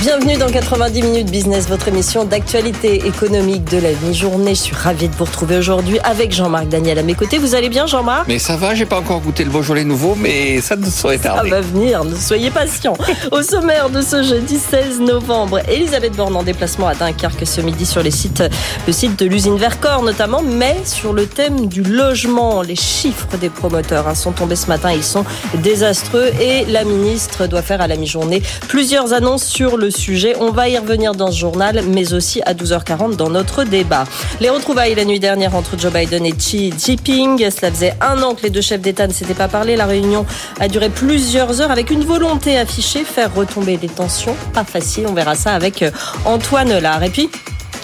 Bienvenue dans 90 minutes business, votre émission d'actualité économique de la mi-journée. Je suis ravie de vous retrouver aujourd'hui avec Jean-Marc Daniel à mes côtés. Vous allez bien, Jean-Marc? Mais ça va, j'ai pas encore goûté le Beaujolais nouveau, mais ça ne saurait tarder. Ça va venir, ne soyez patients. Au sommaire de ce jeudi 16 novembre, Elisabeth Borne en déplacement à Dunkerque ce midi sur les sites, le site de l'usine Vercors notamment, mais sur le thème du logement. Les chiffres des promoteurs hein, sont tombés ce matin, ils sont désastreux et la ministre doit faire à la mi-journée plusieurs annonces sur le sujet. On va y revenir dans ce journal, mais aussi à 12h40 dans notre débat. Les retrouvailles la nuit dernière entre Joe Biden et Xi Jinping. Cela faisait un an que les deux chefs d'État ne s'étaient pas parlé. La réunion a duré plusieurs heures avec une volonté affichée, faire retomber les tensions. Pas facile, on verra ça avec euh, Antoine Lard. Et puis,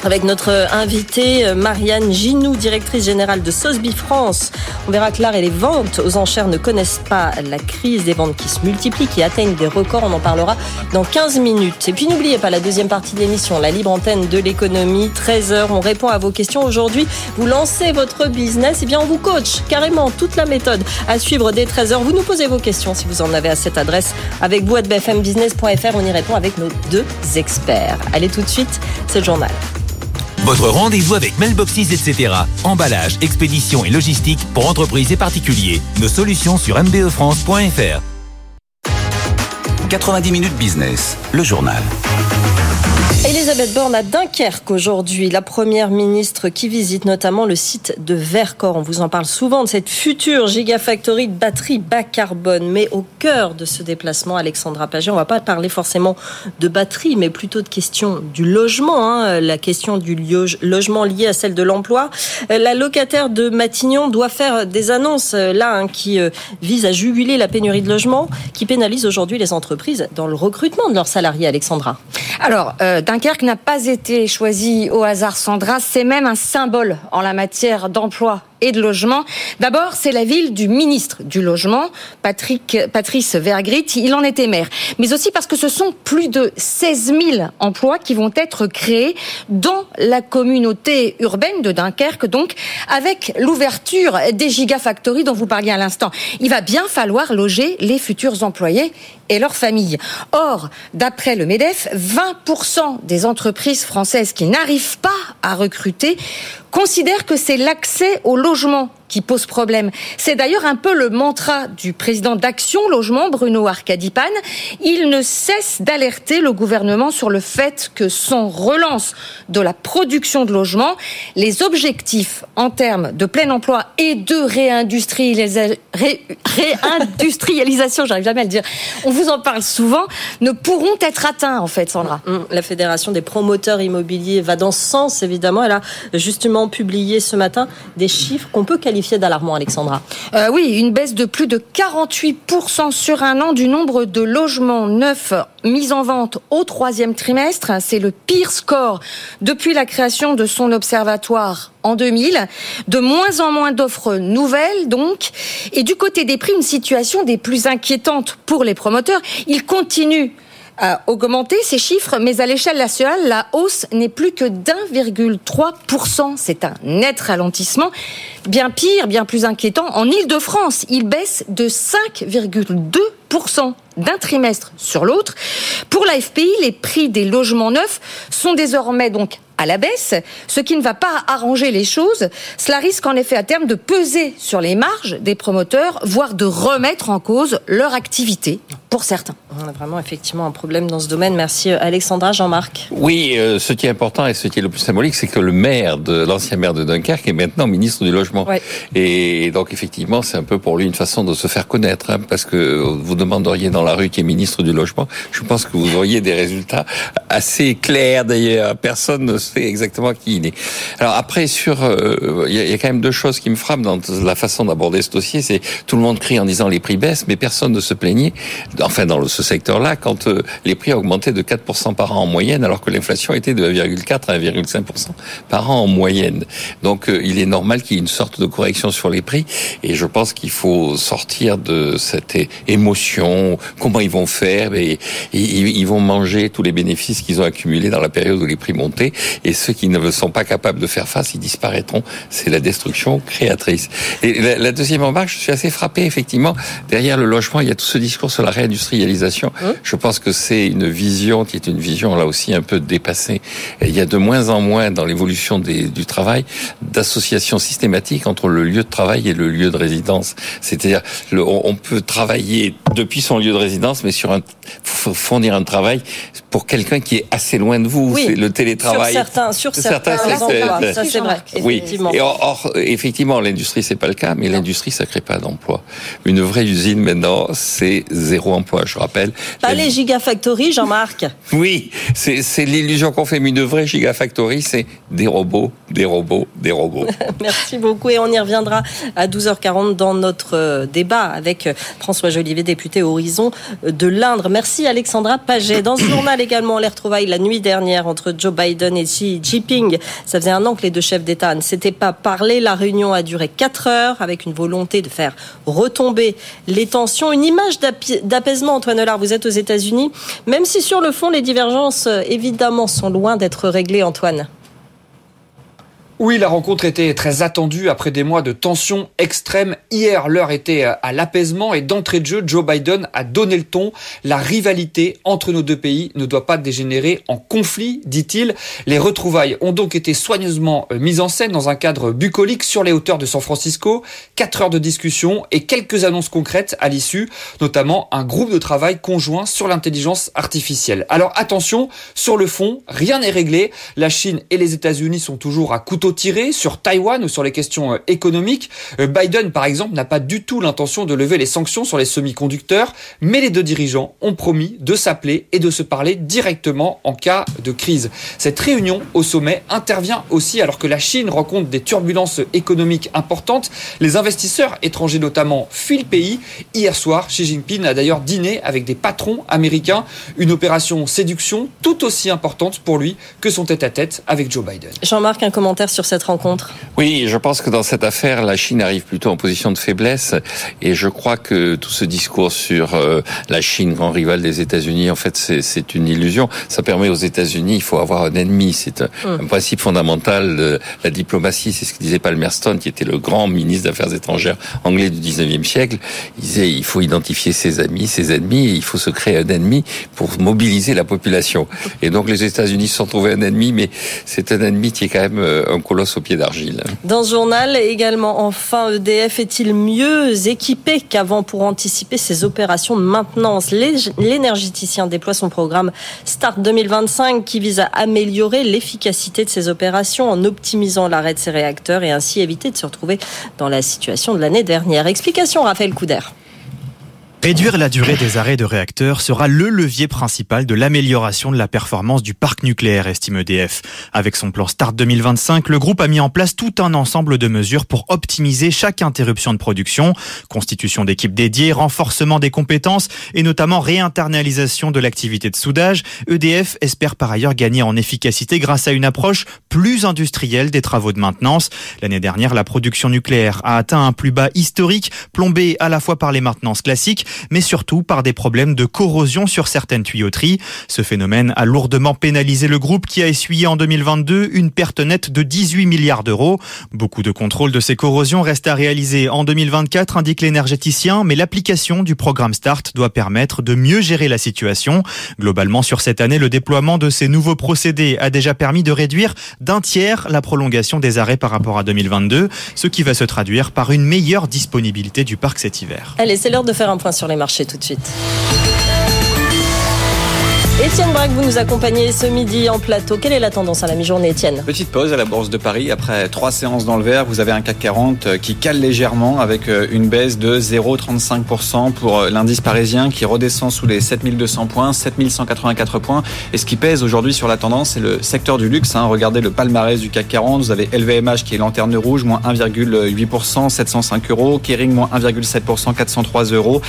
avec notre invitée euh, Marianne Ginou, directrice générale de Sosby France. On verra que l'art et les ventes aux enchères ne connaissent pas la crise des ventes qui se multiplient, qui atteignent des records. On en parlera dans 15 minutes. Et puis n'oubliez pas la deuxième partie de l'émission, la libre antenne de l'économie, 13h. On répond à vos questions aujourd'hui. Vous lancez votre business, et eh bien on vous coach carrément toute la méthode à suivre dès 13h. Vous nous posez vos questions si vous en avez à cette adresse avec vous à bfmbusiness.fr. On y répond avec nos deux experts. Allez tout de suite, c'est le journal. Votre rendez-vous avec Mailboxes, etc. Emballage, expédition et logistique pour entreprises et particuliers. Nos solutions sur mbefrance.fr. 90 minutes business, le journal. Elisabeth Borne à Dunkerque aujourd'hui, la première ministre qui visite notamment le site de Vercors. On vous en parle souvent de cette future gigafactory de batteries bas carbone. Mais au cœur de ce déplacement, Alexandra Paget, on va pas parler forcément de batterie, mais plutôt de question du logement. Hein. la question du logement lié à celle de l'emploi. La locataire de Matignon doit faire des annonces euh, là hein, qui euh, visent à juguler la pénurie de logement, qui pénalise aujourd'hui les entreprises dans le recrutement de leurs salariés. Alexandra. Alors, euh, Dunkerque n'a pas été choisi au hasard, Sandra. C'est même un symbole en la matière d'emploi et de logement. D'abord, c'est la ville du ministre du logement, Patrick, Patrice Vergrit. Il en était maire. Mais aussi parce que ce sont plus de 16 000 emplois qui vont être créés dans la communauté urbaine de Dunkerque, donc avec l'ouverture des gigafactories dont vous parliez à l'instant. Il va bien falloir loger les futurs employés et leurs familles. Or, d'après le MEDEF, 20% des entreprises françaises qui n'arrivent pas à recruter considèrent que c'est l'accès au logement różmu qui pose problème. C'est d'ailleurs un peu le mantra du président d'Action Logement, Bruno Arcadipane. Il ne cesse d'alerter le gouvernement sur le fait que sans relance de la production de logements, les objectifs en termes de plein emploi et de réindustrialisation, réindustrialisation, j'arrive jamais à le dire, on vous en parle souvent, ne pourront être atteints en fait, Sandra. Mm, mm. La Fédération des promoteurs immobiliers va dans ce sens, évidemment. Elle a justement publié ce matin des chiffres qu'on peut qualifier Alexandra. Euh, oui, une baisse de plus de 48% sur un an du nombre de logements neufs mis en vente au troisième trimestre. C'est le pire score depuis la création de son observatoire en 2000. De moins en moins d'offres nouvelles, donc. Et du côté des prix, une situation des plus inquiétantes pour les promoteurs. Ils continuent à augmenter ces chiffres, mais à l'échelle nationale, la hausse n'est plus que d'1,3%. C'est un net ralentissement. Bien pire, bien plus inquiétant, en Ile-de-France, il baisse de 5,2% d'un trimestre sur l'autre. Pour la FPI, les prix des logements neufs sont désormais donc à la baisse, ce qui ne va pas arranger les choses. Cela risque en effet à terme de peser sur les marges des promoteurs, voire de remettre en cause leur activité pour certains. On a vraiment effectivement un problème dans ce domaine. Merci euh, Alexandra, Jean-Marc. Oui, euh, ce qui est important et ce qui est le plus symbolique, c'est que le maire de l'ancien maire de Dunkerque est maintenant ministre du logement. Et donc effectivement, c'est un peu pour lui une façon de se faire connaître, hein, parce que vous demanderiez dans la rue qui est ministre du logement, je pense que vous auriez des résultats assez clairs d'ailleurs. Personne ne sait exactement qui il est. Alors après, sur, euh, il y, a quand même deux choses qui me frappent dans la façon d'aborder ce dossier. C'est tout le monde crie en disant les prix baissent, mais personne ne se plaignait, enfin dans ce secteur-là, quand euh, les prix augmentaient de 4% par an en moyenne, alors que l'inflation était de 1,4 à 1,5% par an en moyenne. Donc euh, il est normal qu'il y ait une sorte de correction sur les prix, et je pense qu'il faut sortir de cette émotion. Comment ils vont faire et, ils vont manger tous les bénéfices qu'ils ont accumulés dans la période où les prix montaient et ceux qui ne sont pas capables de faire face, ils disparaîtront. C'est la destruction créatrice. Et la, deuxième remarque, je suis assez frappé, effectivement, derrière le logement, il y a tout ce discours sur la réindustrialisation. Hein je pense que c'est une vision qui est une vision là aussi un peu dépassée. Et il y a de moins en moins dans l'évolution du travail d'associations systématiques entre le lieu de travail et le lieu de résidence. C'est-à-dire, on peut travailler depuis son lieu de résidence, mais sur un, fournir un travail pour quelqu'un qui est assez loin de vous. Oui, c'est le télétravail. Sur certains, sur certains, endroits, ça c'est vrai. Effectivement. Oui. Et or, effectivement, l'industrie c'est pas le cas, mais l'industrie ça crée pas d'emploi. Une vraie usine maintenant, c'est zéro emploi. Je rappelle. Pas les gigafactories, Jean-Marc? Oui, c'est l'illusion qu'on fait, mais une vraie gigafactory, c'est des robots, des robots, des robots. Merci beaucoup et on y reviendra à 12h40 dans notre euh, débat avec euh, François Jolivet, député Horizon de l'Indre. Merci Alexandra Paget. Dans ce journal également, les retrouvailles la nuit dernière entre Joe Biden et Xi Jinping. Ça faisait un an que les deux chefs d'État ne s'étaient pas parlé. La réunion a duré 4 heures avec une volonté de faire retomber les tensions. Une image d'apaisement, Antoine Hollard, vous êtes aux États-Unis, même si sur le fond, les divergences, euh, évidemment, sont loin d'être réglées, Antoine. Oui, la rencontre était très attendue après des mois de tensions extrêmes. Hier, l'heure était à l'apaisement et d'entrée de jeu, Joe Biden a donné le ton. La rivalité entre nos deux pays ne doit pas dégénérer en conflit, dit-il. Les retrouvailles ont donc été soigneusement euh, mises en scène dans un cadre bucolique sur les hauteurs de San Francisco. Quatre heures de discussion et quelques annonces concrètes à l'issue, notamment un groupe de travail conjoint sur l'intelligence artificielle. Alors attention, sur le fond, rien n'est réglé. La Chine et les États-Unis sont toujours à couteau tiré sur Taïwan ou sur les questions euh, économiques. Euh, Biden, par exemple, n'a pas du tout l'intention de lever les sanctions sur les semi-conducteurs, mais les deux dirigeants ont promis de s'appeler et de se parler directement en cas de crise. Cette réunion au sommet intervient aussi alors que la Chine rencontre des turbulences économiques importantes. Les investisseurs étrangers notamment fuient le pays. Hier soir, Xi Jinping a d'ailleurs dîné avec des patrons américains, une opération séduction tout aussi importante pour lui que son tête-à-tête -tête avec Joe Biden. Jean-Marc, un commentaire cette rencontre Oui, je pense que dans cette affaire, la Chine arrive plutôt en position de faiblesse. Et je crois que tout ce discours sur euh, la Chine, grand rival des États-Unis, en fait, c'est une illusion. Ça permet aux États-Unis, il faut avoir un ennemi. C'est un, hum. principe fondamental de la diplomatie. C'est ce que disait Palmerston, qui était le grand ministre d'Affaires étrangères anglais du 19e siècle. Il disait, il faut identifier ses amis, ses ennemis, et il faut se créer un ennemi pour mobiliser la population. Et donc, les États-Unis se sont trouvés un ennemi, mais c'est un ennemi qui est quand même euh, un colosse au pied d'argile. Dans ce journal également, enfin, EDF est-il mieux équipé qu'avant pour anticiper ses opérations de maintenance? L'énergéticien déploie son programme Start 2025 qui vise à améliorer l'efficacité de ses opérations en optimisant l'arrêt de ses réacteurs et ainsi éviter de se retrouver dans la situation de l'année dernière. Explication Raphaël Couder. Réduire la durée des arrêts de réacteurs sera le levier principal de l'amélioration de la performance du parc nucléaire, estime EDF. Avec son plan Start 2025, le groupe a mis en place tout un ensemble de mesures pour optimiser chaque interruption de production, constitution d'équipes dédiées, renforcement des compétences et notamment réinternalisation de l'activité de soudage. EDF espère par ailleurs gagner en efficacité grâce à une approche plus industrielle des travaux de maintenance. L'année dernière, la production nucléaire a atteint un plus bas historique, plombé à la fois par les maintenances classiques mais surtout par des problèmes de corrosion sur certaines tuyauteries. Ce phénomène a lourdement pénalisé le groupe qui a essuyé en 2022 une perte nette de 18 milliards d'euros. Beaucoup de contrôles de ces corrosions restent à réaliser en 2024, indique l'énergéticien, mais l'application du programme START doit permettre de mieux gérer la situation. Globalement, sur cette année, le déploiement de ces nouveaux procédés a déjà permis de réduire d'un tiers la prolongation des arrêts par rapport à 2022, ce qui va se traduire par une meilleure disponibilité du parc cet hiver. Allez, c'est l'heure de faire un point sur sur les marchés tout de suite. Étienne Braque, vous nous accompagnez ce midi en plateau. Quelle est la tendance à la mi-journée, Étienne Petite pause à la Bourse de Paris. Après trois séances dans le vert, vous avez un CAC 40 euh, qui cale légèrement avec euh, une baisse de 0,35% pour euh, l'indice parisien qui redescend sous les 7200 points, 7184 points. Et ce qui pèse aujourd'hui sur la tendance, c'est le secteur du luxe. Hein. Regardez le palmarès du CAC 40. Vous avez LVMH qui est lanterne rouge, moins 1,8%, 705 euros. Kering, moins 1,7%, 403 euros.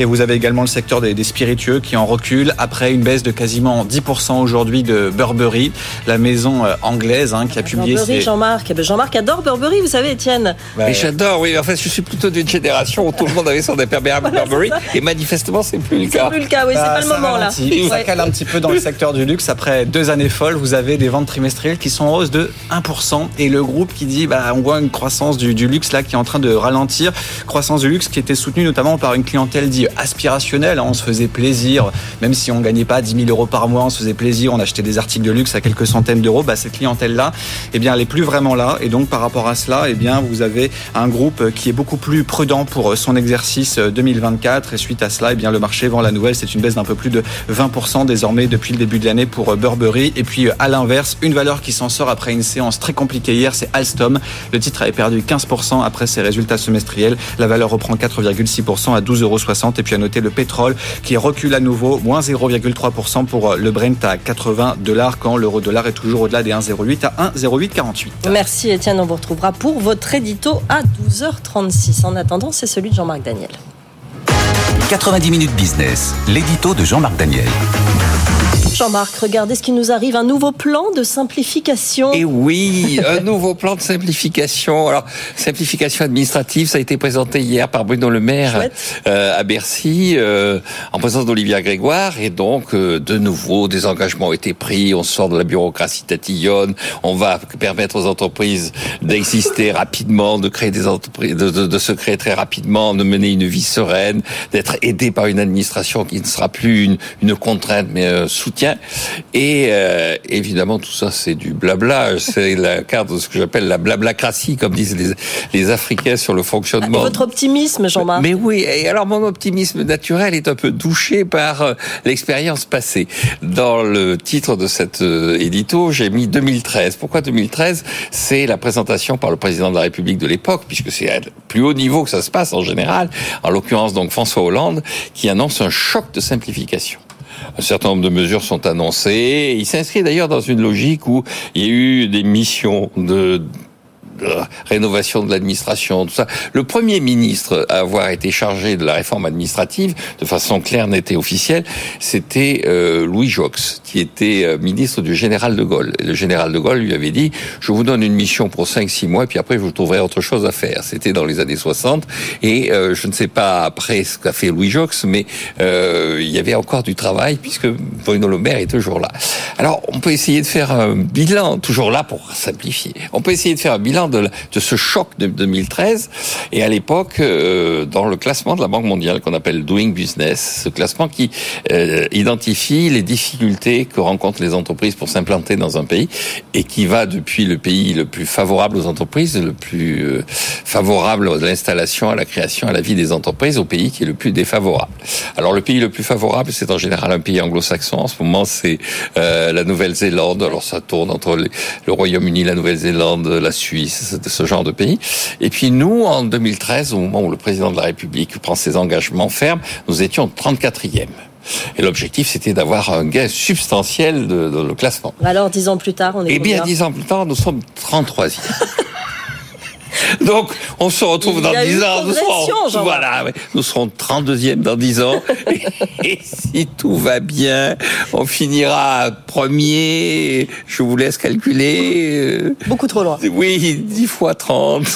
Et vous avez également le secteur des, des spiritueux qui en recule après une baisse de de quasiment 10% aujourd'hui de Burberry, la maison euh, anglaise hein, qui a publié. Burberry, Jean-Marc. Eh ben, Jean-Marc adore Burberry, vous savez, Étienne. Bah, j'adore, oui. En fait, je suis plutôt d'une génération où tout le monde avait son imperméable Burberry, et manifestement, c'est plus le cas. C'est plus le cas, oui, c'est bah, pas le moment là. Ça cale un petit peu dans le secteur du luxe. Après deux années folles, vous avez des ventes trimestrielles qui sont en hausse de 1%, et le groupe qui dit, bah, on voit une croissance du, du luxe là qui est en train de ralentir, croissance du luxe qui était soutenue notamment par une clientèle dit aspirationnelle. Hein. On se faisait plaisir, même si on gagnait pas 10 000 euros par mois, on se faisait plaisir, on achetait des articles de luxe à quelques centaines d'euros. Bah, cette clientèle-là, eh bien, elle est plus vraiment là. Et donc, par rapport à cela, eh bien, vous avez un groupe qui est beaucoup plus prudent pour son exercice 2024. Et suite à cela, eh bien, le marché vend la nouvelle. C'est une baisse d'un peu plus de 20% désormais depuis le début de l'année pour Burberry. Et puis, à l'inverse, une valeur qui s'en sort après une séance très compliquée hier, c'est Alstom. Le titre avait perdu 15% après ses résultats semestriels. La valeur reprend 4,6% à 12,60 euros. Et puis, à noter le pétrole qui recule à nouveau, moins 0,3% pour le Brent à 80 dollars quand l'euro dollar est toujours au-delà des 1,08 à 1,0848. Merci Étienne, on vous retrouvera pour votre édito à 12h36. En attendant, c'est celui de Jean-Marc Daniel. 90 minutes business, l'édito de Jean-Marc Daniel. Jean-Marc, regardez ce qui nous arrive, un nouveau plan de simplification. Et oui, un nouveau plan de simplification. Alors, simplification administrative, ça a été présenté hier par Bruno Le Maire euh, à Bercy, euh, en présence d'Olivia Grégoire. Et donc, euh, de nouveau, des engagements ont été pris. On sort de la bureaucratie tatillonne. On va permettre aux entreprises d'exister rapidement, de créer des entreprises, de, de, de, se créer très rapidement, de mener une vie sereine, d'être aidé par une administration qui ne sera plus une, une contrainte, mais un soutien et euh, évidemment, tout ça, c'est du blabla. C'est la carte de ce que j'appelle la blablacratie, comme disent les, les Africains sur le fonctionnement. Ah, votre optimisme, Jean-Marc. Mais oui, et alors mon optimisme naturel est un peu douché par euh, l'expérience passée. Dans le titre de cette euh, édito, j'ai mis 2013. Pourquoi 2013 C'est la présentation par le président de la République de l'époque, puisque c'est à plus haut niveau que ça se passe en général. En l'occurrence, donc François Hollande, qui annonce un choc de simplification. Un certain nombre de mesures sont annoncées. Il s'inscrit d'ailleurs dans une logique où il y a eu des missions de rénovation de l'administration, tout ça. Le premier ministre à avoir été chargé de la réforme administrative, de façon claire, et officielle, c'était euh, Louis Jox, qui était euh, ministre du général de Gaulle. Le général de Gaulle lui avait dit, je vous donne une mission pour 5-6 mois, puis après, vous trouverez autre chose à faire. C'était dans les années 60, et euh, je ne sais pas après ce qu'a fait Louis Jox, mais il y avait encore du travail, puisque Bruno Le est toujours là. Alors, on peut essayer de faire un bilan, toujours là pour simplifier. On peut essayer de faire un bilan de, ce choc de 2013. Et à l'époque, euh, dans le classement de la Banque mondiale qu'on appelle Doing Business, ce classement qui euh, identifie les difficultés que rencontrent les entreprises pour s'implanter dans un pays et qui va depuis le pays le plus favorable aux entreprises, le plus euh, favorable à l'installation, à la création, à la vie des entreprises, au pays qui est le plus défavorable. Alors le pays le plus favorable, c'est en général un pays anglo-saxon. En ce moment, c'est la Nouvelle-Zélande. Alors ça tourne entre le Royaume-Uni, la Nouvelle-Zélande, la Suisse, de ce genre de pays. Et puis nous, en 2013, au moment où le président de la République prend ses engagements fermes, nous étions 34e. Et l'objectif, c'était d'avoir un gain substantiel de, de, le classement. Alors, dix ans plus tard, on est Eh bien, dix ans plus tard, nous sommes 33e. Donc, on se retrouve dans 10 ans. Nous serons, voilà, nous serons 32e dans 10 ans. et, si tout va bien, on finira premier. Je vous laisse calculer. Beaucoup trop loin. Oui, 10 fois 30.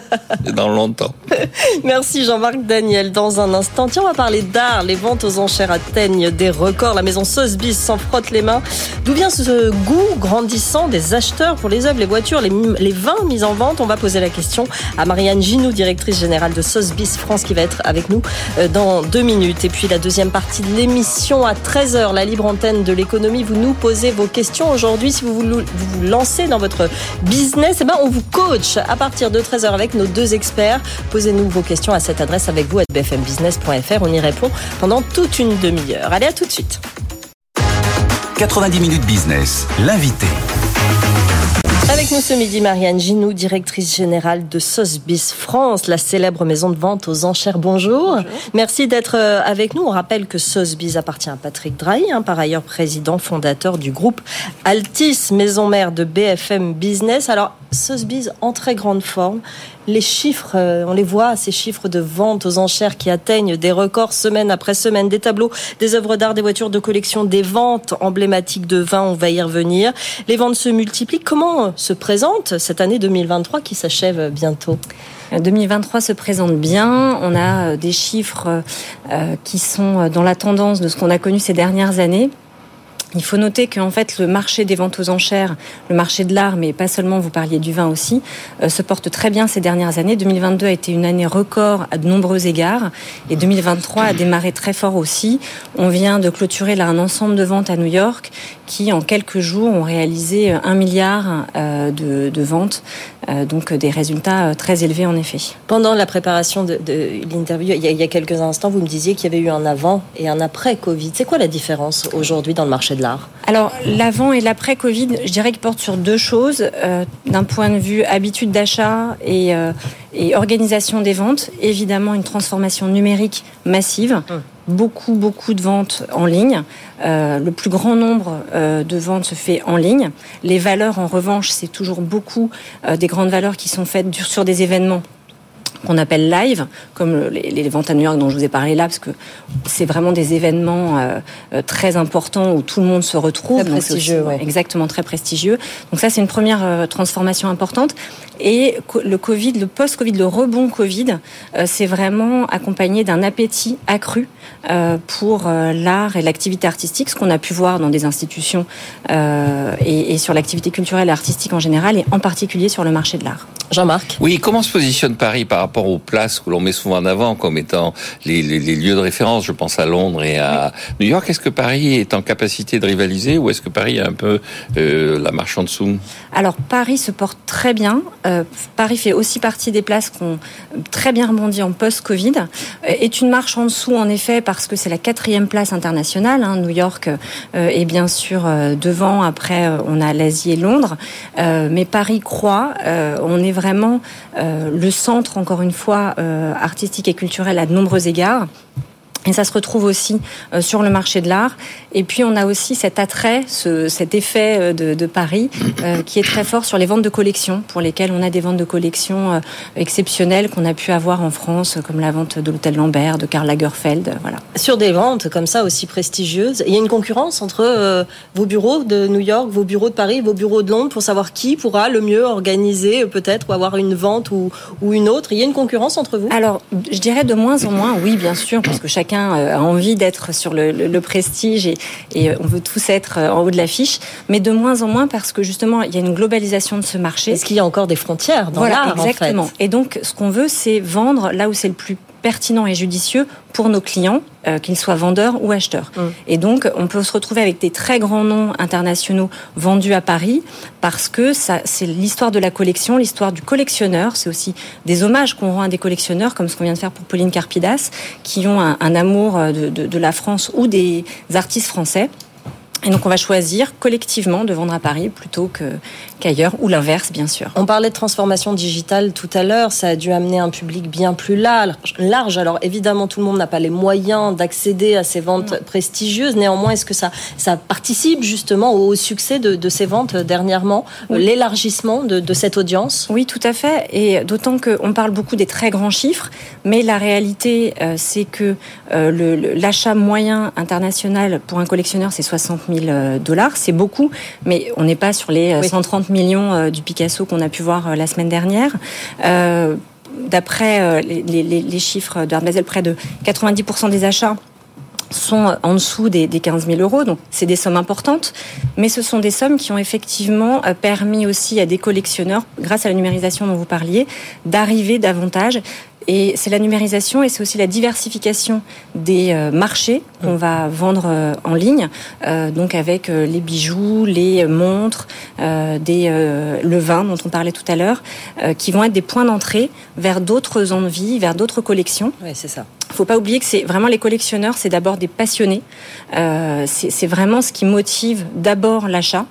dans longtemps. Merci Jean-Marc Daniel. Dans un instant, tiens, on va parler d'art. Les ventes aux enchères atteignent des records. La maison Sotheby's s'en frotte les mains. D'où vient ce goût grandissant des acheteurs pour les œuvres, les voitures, les, vins mis en vente? On va poser la question à Marianne Ginou, directrice générale de Sotheby's France, qui va être avec nous euh, dans deux minutes. Et puis la deuxième partie de l'émission à 13h, la libre antenne de l'économie. Vous nous posez vos questions aujourd'hui. Si vous vous, vous lancez dans votre business, eh ben, on vous coach à partir de 13h avec nos deux experts. Posez-nous vos questions à cette adresse avec vous à bfmbusiness.fr. On y répond pendant toute une demi-heure. Allez, à tout de suite. 90 minutes business, l'invité. Avec nous ce midi, Marianne Ginou, directrice générale de Sotheby's France, la célèbre maison de vente aux enchères. Bonjour. Merci d'être euh, avec nous. On rappelle que Sotheby's appartient à Patrick Drahi, hein, par ailleurs président fondateur du groupe Altis, maison mère de BFM Business. Alors, Sotheby's en très grande forme. Les chiffres, euh, on les voit, ces chiffres de vente aux enchères qui atteignent des records semaine après semaine, des tableaux, des œuvres d'art, des voitures de collection, des ventes emblématiques de vin, on va y revenir. Les ventes se multiplient. Comment se présente cette année 2023 qui s'achève bientôt 2023 se présente bien. On a des chiffres euh, qui sont dans la tendance de ce qu'on a connu ces dernières années. Il faut noter qu'en fait, le marché des ventes aux enchères, le marché de l'art, mais pas seulement, vous parliez du vin aussi, euh, se porte très bien ces dernières années. 2022 a été une année record à de nombreux égards et 2023 a démarré très fort aussi. On vient de clôturer là un ensemble de ventes à New York qui, en quelques jours, ont réalisé un milliard euh, de, ventes. Euh, donc des résultats très élevés en effet. Pendant la préparation de, l'interview, il, il, y a quelques instants, vous me disiez qu'il y avait eu un avant et un après Covid. C'est quoi la différence aujourd'hui dans le marché de alors, l'avant et l'après Covid, je dirais qu'ils portent sur deux choses. Euh, D'un point de vue habitude d'achat et, euh, et, organisation des ventes, évidemment une transformation numérique massive. Hum. Beaucoup, beaucoup de ventes en ligne. Euh, le plus grand nombre de ventes se fait en ligne. Les valeurs, en revanche, c'est toujours beaucoup des grandes valeurs qui sont faites sur des événements qu'on appelle live, comme les, les, ventes à New York dont je vous ai parlé là, parce que c'est vraiment des événements euh, euh très importants où tout le monde se retrouve. Très prestigieux, aussi, ouais. Exactement, très prestigieux. Donc ça, c'est une première euh, transformation importante. Et le Covid, le post-Covid, le rebond Covid, euh, c'est vraiment accompagné d'un appétit accru euh, pour euh, l'art et l'activité artistique, ce qu'on a pu voir dans des institutions et, et sur l'activité culturelle et artistique en général, et en particulier sur le marché de l'art. Jean-Marc? Oui, comment se positionne Paris par rapport aux places que l'on met souvent en avant comme étant les, les, les, lieux de référence Je pense à Londres et à New York. Est-ce que Paris est en capacité de rivaliser ou est-ce que Paris a un peu euh, la marche en dessous? Alors Paris se porte très bien. Euh, Paris fait aussi partie des places qui ont très bien rebondi en post-Covid. Euh, est une marche en dessous en effet parce que c'est la quatrième place internationale. Hein. New York euh, est bien sûr devant. Après, on a l'Asie et Londres. mais Paris croit. on est vraiment le centre, encore une fois, artistique et culturel à de nombreux égards. Et ça se retrouve aussi euh, sur le marché de l'art. Et puis on a aussi cet attrait, ce, cet effet euh, de, de Paris, euh, qui est très fort sur les ventes de collections, pour lesquelles on a des ventes de collections exceptionnelles qu'on a pu avoir en France, comme la vente de l'hôtel Lambert, de Karl Lagerfeld. Voilà. Sur des ventes comme ça aussi prestigieuses, il y a une concurrence entre euh, vos bureaux de New York, vos bureaux de Paris, vos bureaux de Londres, pour savoir qui pourra le mieux organiser peut-être ou avoir une vente ou, ou une autre. Il y a une concurrence entre vous? Alors, je dirais de moins en moins, oui, bien sûr, parce que chacun a envie d'être sur le, le, le prestige et, et, on veut tous être en haut de l'affiche, mais de moins en moins parce que justement il y a une globalisation de ce marché. Est-ce qu'il y a encore des frontières dans voilà, l'art Exactement. En fait et donc ce qu'on veut, c'est vendre là où c'est le plus pertinent et judicieux pour nos clients, euh, qu'ils soient vendeurs ou acheteurs. Mmh. Et donc, on peut se retrouver avec des très grands noms internationaux vendus à Paris parce que ça, c'est l'histoire de la collection, l'histoire du collectionneur. C'est aussi des hommages qu'on rend à des collectionneurs, comme ce qu'on vient de faire pour Pauline Carpidas, qui ont un, un amour de, de, de la France ou des artistes français. Et donc on va choisir collectivement de vendre à Paris plutôt que qu'ailleurs ou l'inverse bien sûr. On parlait de transformation digitale tout à l'heure, ça a dû amener un public bien plus large. Alors évidemment tout le monde n'a pas les moyens d'accéder à ces ventes non. prestigieuses. Néanmoins, est-ce que ça ça participe justement au succès de, de ces ventes dernièrement, oui. l'élargissement de, de, cette audience? Oui, tout à fait. Et d'autant qu'on parle beaucoup des très grands chiffres, mais la réalité euh, c'est que euh, l'achat moyen international pour un collectionneur c'est 60 000 000 dollars. C'est beaucoup, mais on n'est pas sur les oui. 130 millions euh, du Picasso qu'on a pu voir euh, la semaine dernière. Euh, D'après les, chiffres Basel, près de 90% des achats sont en dessous des, des 15 000 euros, donc c'est des sommes importantes, mais ce sont des sommes qui ont effectivement permis aussi à des collectionneurs, grâce à la numérisation dont vous parliez, d'arriver davantage et c'est la numérisation et c'est aussi la diversification des euh, marchés qu'on va vendre euh, en ligne, euh, donc avec les bijoux, les montres, des, le vin dont on parlait tout à l'heure, qui vont être des points d'entrée vers d'autres envies, vers d'autres collections. Oui, c'est ça. Il ne faut pas oublier que c'est vraiment les collectionneurs, c'est d'abord des passionnés. c'est vraiment ce qui motive d'abord l'achat.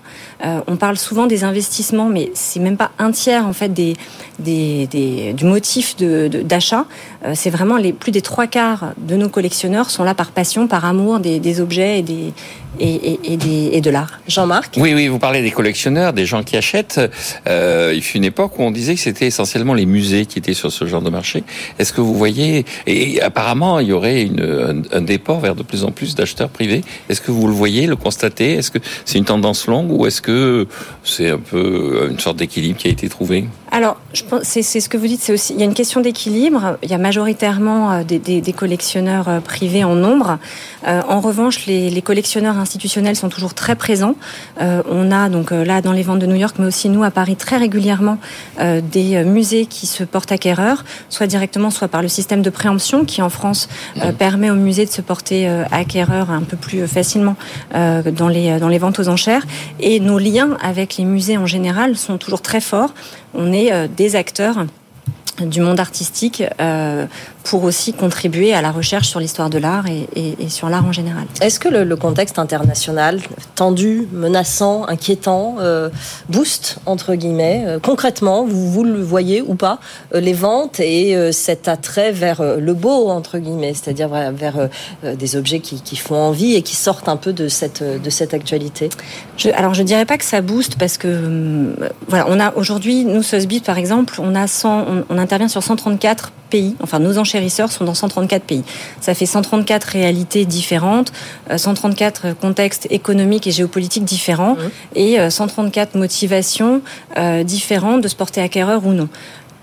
On parle souvent des investissements, mais c'est même pas un tiers en fait des, des, du motif d'achat. De, c'est vraiment les plus des trois quarts de nos collectionneurs sont là par passion, par amour des, des objets et des et, et, et, et de l'art. Jean-Marc Oui, oui, vous parlez des collectionneurs, des gens qui achètent. Euh, il fut une époque où on disait que c'était essentiellement les musées qui étaient sur ce genre de marché. Est-ce que vous voyez, et apparemment il y aurait une, un, un déport vers de plus en plus d'acheteurs privés. Est-ce que vous le voyez, le constatez Est-ce que c'est une tendance longue ou est-ce que c'est un peu une sorte d'équilibre qui a été trouvé? Alors, je pense, c'est, ce que vous dites, c'est aussi, il y a une question d'équilibre. Il y a majoritairement euh, des, des, des collectionneurs euh, privés en nombre. Euh, en revanche, les, les, collectionneurs institutionnels sont toujours très présents. Euh, on a donc là dans les ventes de New York, mais aussi nous à Paris très régulièrement euh, des musées qui se portent acquéreurs, soit directement, soit par le système de préemption qui en France permet aux musées de se porter acquéreurs un peu plus facilement dans les ventes aux enchères. Et nos liens avec les musées en général sont toujours très forts on est euh, des acteurs du monde artistique euh, pour aussi contribuer à la recherche sur l'histoire de l'art et, et, et, sur l'art en général. Est-ce que le, le, contexte international tendu, menaçant, inquiétant euh, booste entre guillemets euh, concrètement vous vous le voyez ou pas euh, les ventes et cet attrait vers le beau entre guillemets, c'est-à-dire vers des objets qui, qui, font envie et qui sortent un peu de cette de cette actualité? Je, alors je dirais pas que ça booste parce que hum, voilà on a aujourd'hui nous Sotheby's par exemple on a 100 on, on intervient sur 134 pays, enfin nos enchérisseurs sont dans 134 pays. Ça fait 134 réalités différentes, 134 contextes économiques et géopolitiques différents mmh. et 134 motivations euh, différentes de se porter acquéreur ou non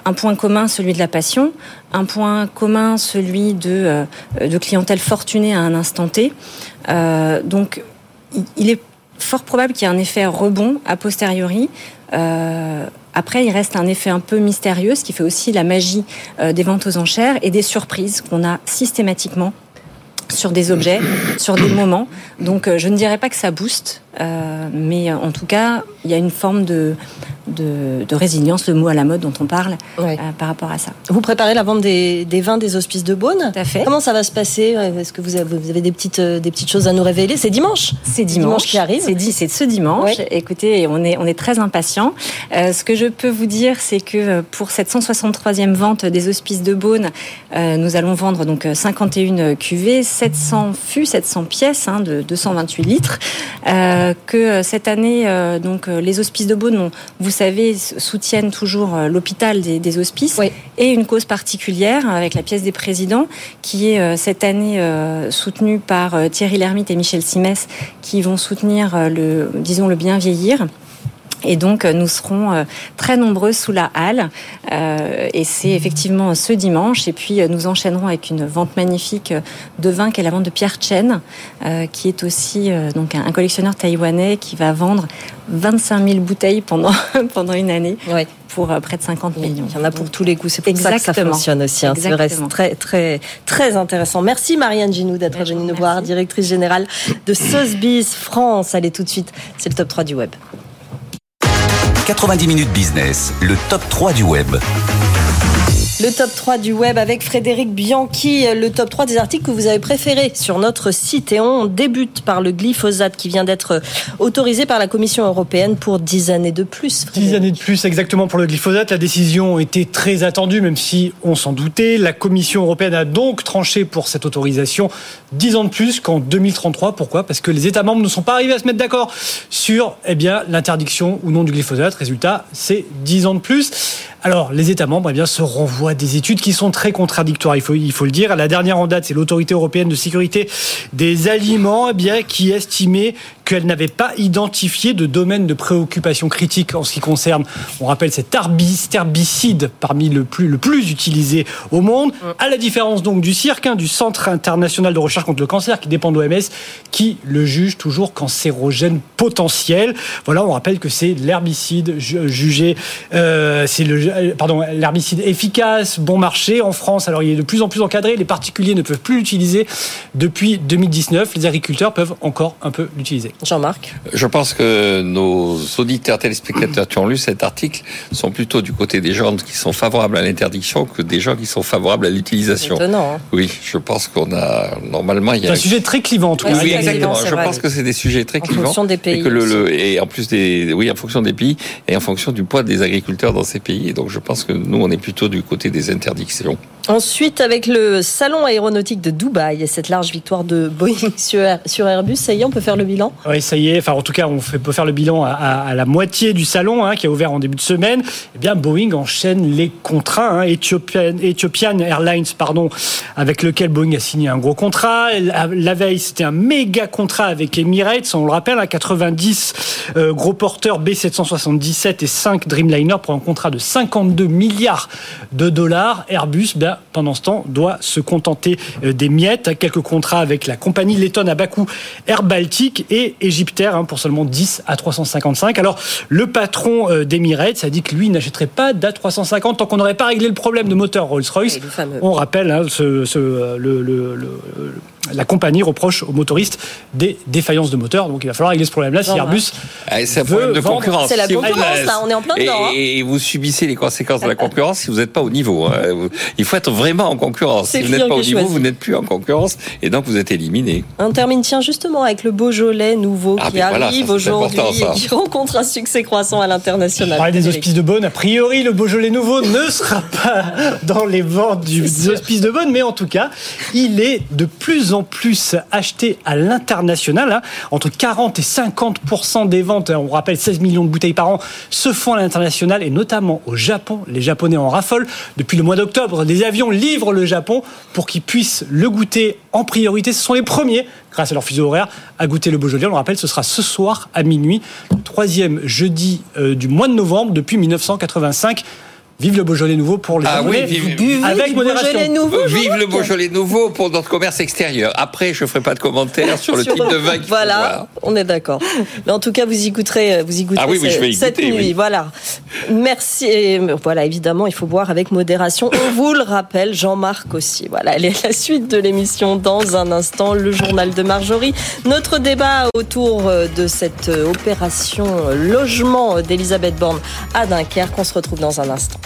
un point commun, celui de la passion, un point commun, celui de, euh, de clientèle fortunée à un instant T. Euh, donc, il est fort probable qu'il y ait un effet rebond a posteriori. Euh, après, il reste un effet un peu mystérieux, ce qui fait aussi la magie euh, des ventes aux enchères et des surprises qu'on a systématiquement sur des objets, sur des moments. Donc, euh, je ne dirais pas que ça booste, euh, mais en tout cas, il y a une forme de, de, de, résilience, le mot à la mode dont on parle, euh, par rapport à ça. Vous préparez la vente des, des vins des hospices de Beaune Tout à fait. Comment ça va se passer? Est-ce que vous avez, vous avez, des, petites, des petites choses à nous révéler? C'est dimanche C'est dimanche. dimanche. qui arrive C'est dit, c'est ce dimanche. Écoutez, on est, on est très impatients. Euh, ce que je peux vous dire, c'est que pour cette 163e vente des hospices de Beaune, euh, nous allons vendre donc 51 cuvées, 700 fûts, 700 pièces hein, de 228 litres. Euh, que cette année, euh, donc les hospices de Beaune, vous savez, soutiennent toujours l'hôpital des, des, hospices oui. et une cause particulière avec la pièce des présidents qui est cette année soutenue par Thierry Lhermitte et Michel Simès qui vont soutenir le, disons, le bien vieillir. Et donc, nous serons très nombreux sous la halle. Euh, et c'est effectivement ce dimanche. Et puis, nous enchaînerons avec une vente magnifique de vin qui est la vente de Pierre Chen, euh, qui est aussi euh, donc un, collectionneur taïwanais qui va vendre 25 000 bouteilles pendant, pendant une année. Pour près de 50 millions. Il y en a pour tous les coups. C'est pour Exactement. ça que ça fonctionne aussi. Hein. C'est vrai, très, très, très intéressant. Merci Marianne Ginou d'être venue nous voir, directrice générale de Sotheby's France. Allez tout de suite, c'est le top 3 du web. 90 minutes business, le top 3 du web. Le top 3 du web avec Frédéric Bianchi, le top 3 des articles que vous avez préférés sur notre site. Et on débute par le glyphosate qui vient d'être autorisé par la Commission européenne pour 10 années de plus. Frédéric. 10 années de plus exactement pour le glyphosate. La décision était très attendue, même si on s'en doutait. La Commission européenne a donc tranché pour cette autorisation 10 ans de plus qu'en 2033. Pourquoi? Parce que les États membres ne sont pas arrivés à se mettre d'accord sur eh bien, l'interdiction ou non du glyphosate. Résultat, c'est 10 ans de plus. Alors, les États membres eh bien, se renvoient des études qui sont très contradictoires, il faut, il faut le dire. La dernière en date, c'est l'autorité européenne de sécurité des aliments eh bien, qui estimait qu'elle n'avait pas identifié de domaine de préoccupation critique en ce qui concerne, on rappelle, cet herbicide parmi le plus, le plus utilisé au monde, à la différence donc du CIRC, hein, du Centre international de recherche contre le cancer, qui dépend de l'OMS, qui le juge toujours cancérogène potentiel. Voilà, on rappelle que c'est l'herbicide jugé, euh, c'est le, pardon, l'herbicide efficace, bon marché en France. Alors il est de plus en plus encadré, les particuliers ne peuvent plus l'utiliser depuis 2019, les agriculteurs peuvent encore un peu l'utiliser. Jean-Marc Je pense que nos auditeurs téléspectateurs qui ont lu cet article sont plutôt du côté des gens qui sont favorables à l'interdiction que des gens qui sont favorables à l'utilisation. Étonnant. Hein. oui, je pense qu'on a normalement il y a un sujet très clivant en tout cas. Oui, exactement. Je pense que c'est des sujets très clivants. En fonction des pays. Et, que le, et en plus des oui, en fonction des pays et en fonction du poids des agriculteurs dans ces pays. Et donc je pense que nous on est plutôt du côté des interdictions. Ensuite, avec le salon aéronautique de Dubaï et cette large victoire de Boeing sur, Airbus, ça y est, on peut faire le bilan? Oui, ça y est. Enfin, en tout cas, on peut faire le bilan à, la moitié du salon hein, qui a ouvert en début de semaine. Eh bien, Boeing enchaîne les contrats. Hein, Ethiopian, Airlines, pardon, avec lequel Boeing a signé un gros contrat. La, veille, c'était un méga contrat avec Emirates. On le rappelle, à hein, 90 euh, gros porteurs B777 et 5 Dreamliner pour un contrat de 52 milliards de dollars. Airbus, pendant ce temps, doit se contenter euh, des miettes. Quelques contrats avec la compagnie lettonne à Bakou, Air Baltic et Egyptair hein, pour seulement 10 à 355. Alors, le patron euh, d'Emirates a dit que lui n'achèterait pas d'A350 tant qu'on n'aurait pas réglé le problème de moteur Rolls-Royce. On rappelle hein, ce, ce, le, le, le la compagnie reproche aux motoristes des défaillances de moteur. Donc il va falloir régler ce problème-là si Airbus. Ah, c'est un problème de concurrence. C'est la concurrence, là, on est en plein dedans. Hein. Et, vous subissez les conséquences de la concurrence si vous n'êtes pas au niveau. Hein. Il faut être vraiment en concurrence. Si vous n'êtes pas au niveau, vous n'êtes plus en concurrence et donc vous êtes éliminé. On termine, tiens, justement avec le Beaujolais nouveau ah, qui arrive aujourd'hui et qui rencontre un succès croissant à l'international. On des hospices de Bonne. A priori, le Beaujolais nouveau ne sera pas dans les ventes du, des hospices de Bonne, mais en tout cas, il est de plus plus acheté à l'international. Hein. Entre 40 et 50% des ventes, hein, on rappelle 16 millions de bouteilles par an, se font à l'international et notamment au Japon. Les Japonais en raffolent. Depuis le mois d'octobre, des avions livrent le Japon pour qu'ils puissent le goûter en priorité. Ce sont les premiers, grâce à leur fuseau horaire, à goûter le Beaujolais. On le rappelle, ce sera ce soir à minuit, troisième jeudi euh, du mois de novembre depuis 1985. Vive le Beaujolais nouveau pour les ah oui, vive, avec modération. Nouveau, vive le Beaujolais nouveau pour notre commerce extérieur. Après, je ferai pas de commentaires sur le type de vin. Voilà, on est d'accord. Mais en tout cas, vous y goûterez, vous y goûterez ah oui, oui, je vais y cette goûter, nuit. Voilà. Merci. Et voilà, évidemment, il faut boire avec modération. On vous le rappelle, Jean-Marc aussi. Voilà, elle est la suite de l'émission dans un instant, le journal de Marjorie. Notre débat autour de cette opération logement d'Elisabeth Borne à Dunkerque. On se retrouve dans un instant.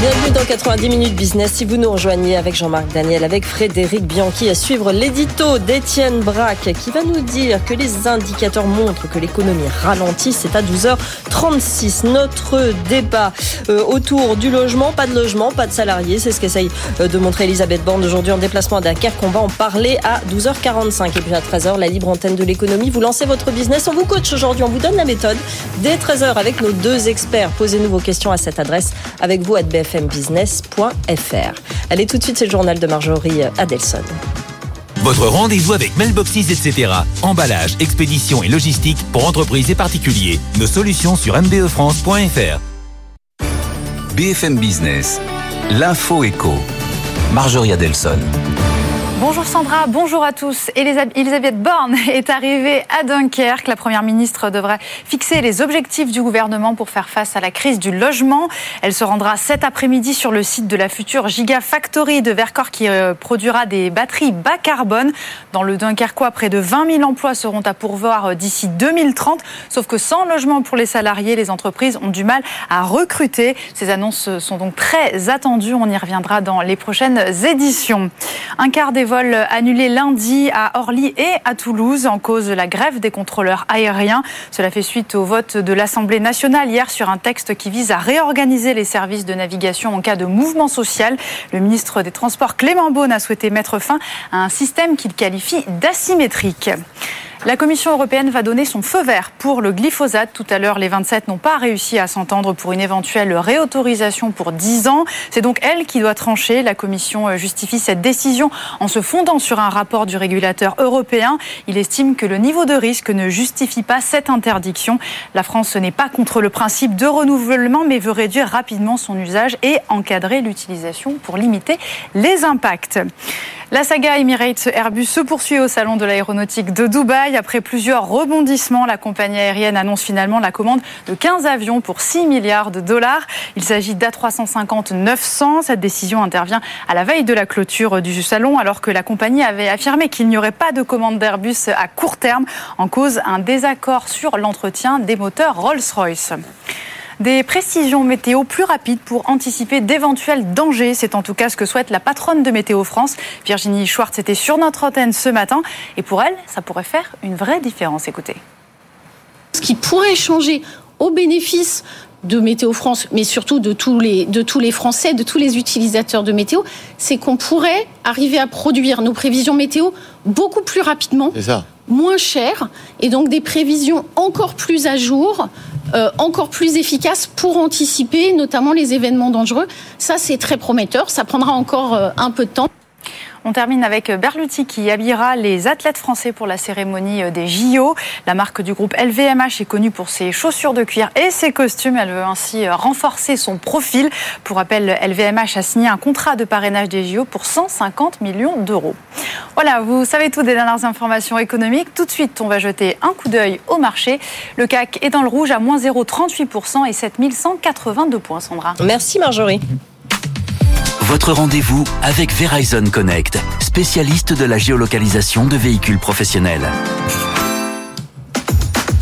Bienvenue dans 90 minutes business. Si vous nous rejoignez avec Jean-Marc Daniel, avec Frédéric Bianchi à suivre l'édito d'Étienne Braque qui va nous dire que les indicateurs montrent que l'économie ralentit. C'est à 12h36. Notre débat euh, autour du logement, pas de logement, pas de salariés. C'est ce qu'essaye euh, de montrer Elisabeth Borne aujourd'hui en déplacement à Dunkerque. On va en parler à 12h45. Et puis à 13h, la libre antenne de l'économie. Vous lancez votre business. On vous coach aujourd'hui. On vous donne la méthode. Dès 13h avec nos deux experts. Posez-nous vos questions à cette adresse avec vous à BFM fmbusiness.fr. Allez, tout de suite, c'est le journal de Marjorie Adelson. Votre rendez-vous avec Mailboxes, etc. Emballage, expédition et logistique pour entreprises et particuliers. Nos solutions sur mbefrance.fr. BFM Business, l'info éco. Marjorie Adelson. Bonjour Sandra, bonjour à tous. Elisabeth Borne est arrivée à Dunkerque. La Première ministre devrait fixer les objectifs du gouvernement pour faire face à la crise du logement. Elle se rendra cet après-midi sur le site de la future Gigafactory de Vercors qui euh, produira des batteries bas carbone. Dans le Dunkerquois, près de 20 000 emplois seront à pourvoir euh, d'ici 2030. Sauf que sans logement pour les salariés, les entreprises ont du mal à recruter. Ces annonces sont donc très attendues. On y reviendra dans les prochaines éditions. Un quart vols annulés lundi à Orly et à Toulouse en cause de la grève des contrôleurs aériens. Cela fait suite au vote de l'Assemblée nationale hier sur un texte qui vise à réorganiser les services de navigation en cas de mouvement social. Le ministre des Transports Clément Beaune a souhaité mettre fin à un système qu'il qualifie d'asymétrique. La Commission européenne va donner son feu vert pour le glyphosate. Tout à l'heure, les 27 n'ont pas réussi à s'entendre pour une éventuelle réautorisation pour 10 ans. C'est donc elle qui doit trancher. La Commission justifie cette décision en se fondant sur un rapport du régulateur européen. Il estime que le niveau de risque ne justifie pas cette interdiction. La France n'est pas contre le principe de renouvellement, mais veut réduire rapidement son usage et encadrer l'utilisation pour limiter les impacts. La saga Emirates Airbus se poursuit au salon de l'aéronautique de Dubaï. Après plusieurs rebondissements, la compagnie aérienne annonce finalement la commande de 15 avions pour 6 milliards de dollars. Il s'agit d'A350-900. Cette décision intervient à la veille de la clôture du salon alors que la compagnie avait affirmé qu'il n'y aurait pas de commande d'Airbus à court terme en cause un désaccord sur l'entretien des moteurs Rolls-Royce. Des précisions météo plus rapides pour anticiper d'éventuels dangers. C'est en tout cas ce que souhaite la patronne de Météo France. Virginie Schwartz était sur notre antenne ce matin. Et pour elle, ça pourrait faire une vraie différence. Écoutez. Ce qui pourrait changer au bénéfice de Météo France, mais surtout de tous les, de tous les Français, de tous les utilisateurs de météo, c'est qu'on pourrait arriver à produire nos prévisions météo beaucoup plus rapidement, moins cher, et donc des prévisions encore plus à jour, euh, encore plus efficaces pour anticiper notamment les événements dangereux. Ça, c'est très prometteur. Ça prendra encore euh, un peu de temps. On termine avec Berluti qui habillera les athlètes français pour la cérémonie des JO. La marque du groupe LVMH est connue pour ses chaussures de cuir et ses costumes. Elle veut ainsi renforcer son profil. Pour rappel, LVMH a signé un contrat de parrainage des JO pour 150 millions d'euros. Voilà, vous savez tout des dernières informations économiques. Tout de suite, on va jeter un coup d'œil au marché. Le CAC est dans le rouge à moins 0,38% et 7182 points, Sandra. Merci Marjorie. Votre rendez-vous avec Verizon Connect, spécialiste de la géolocalisation de véhicules professionnels.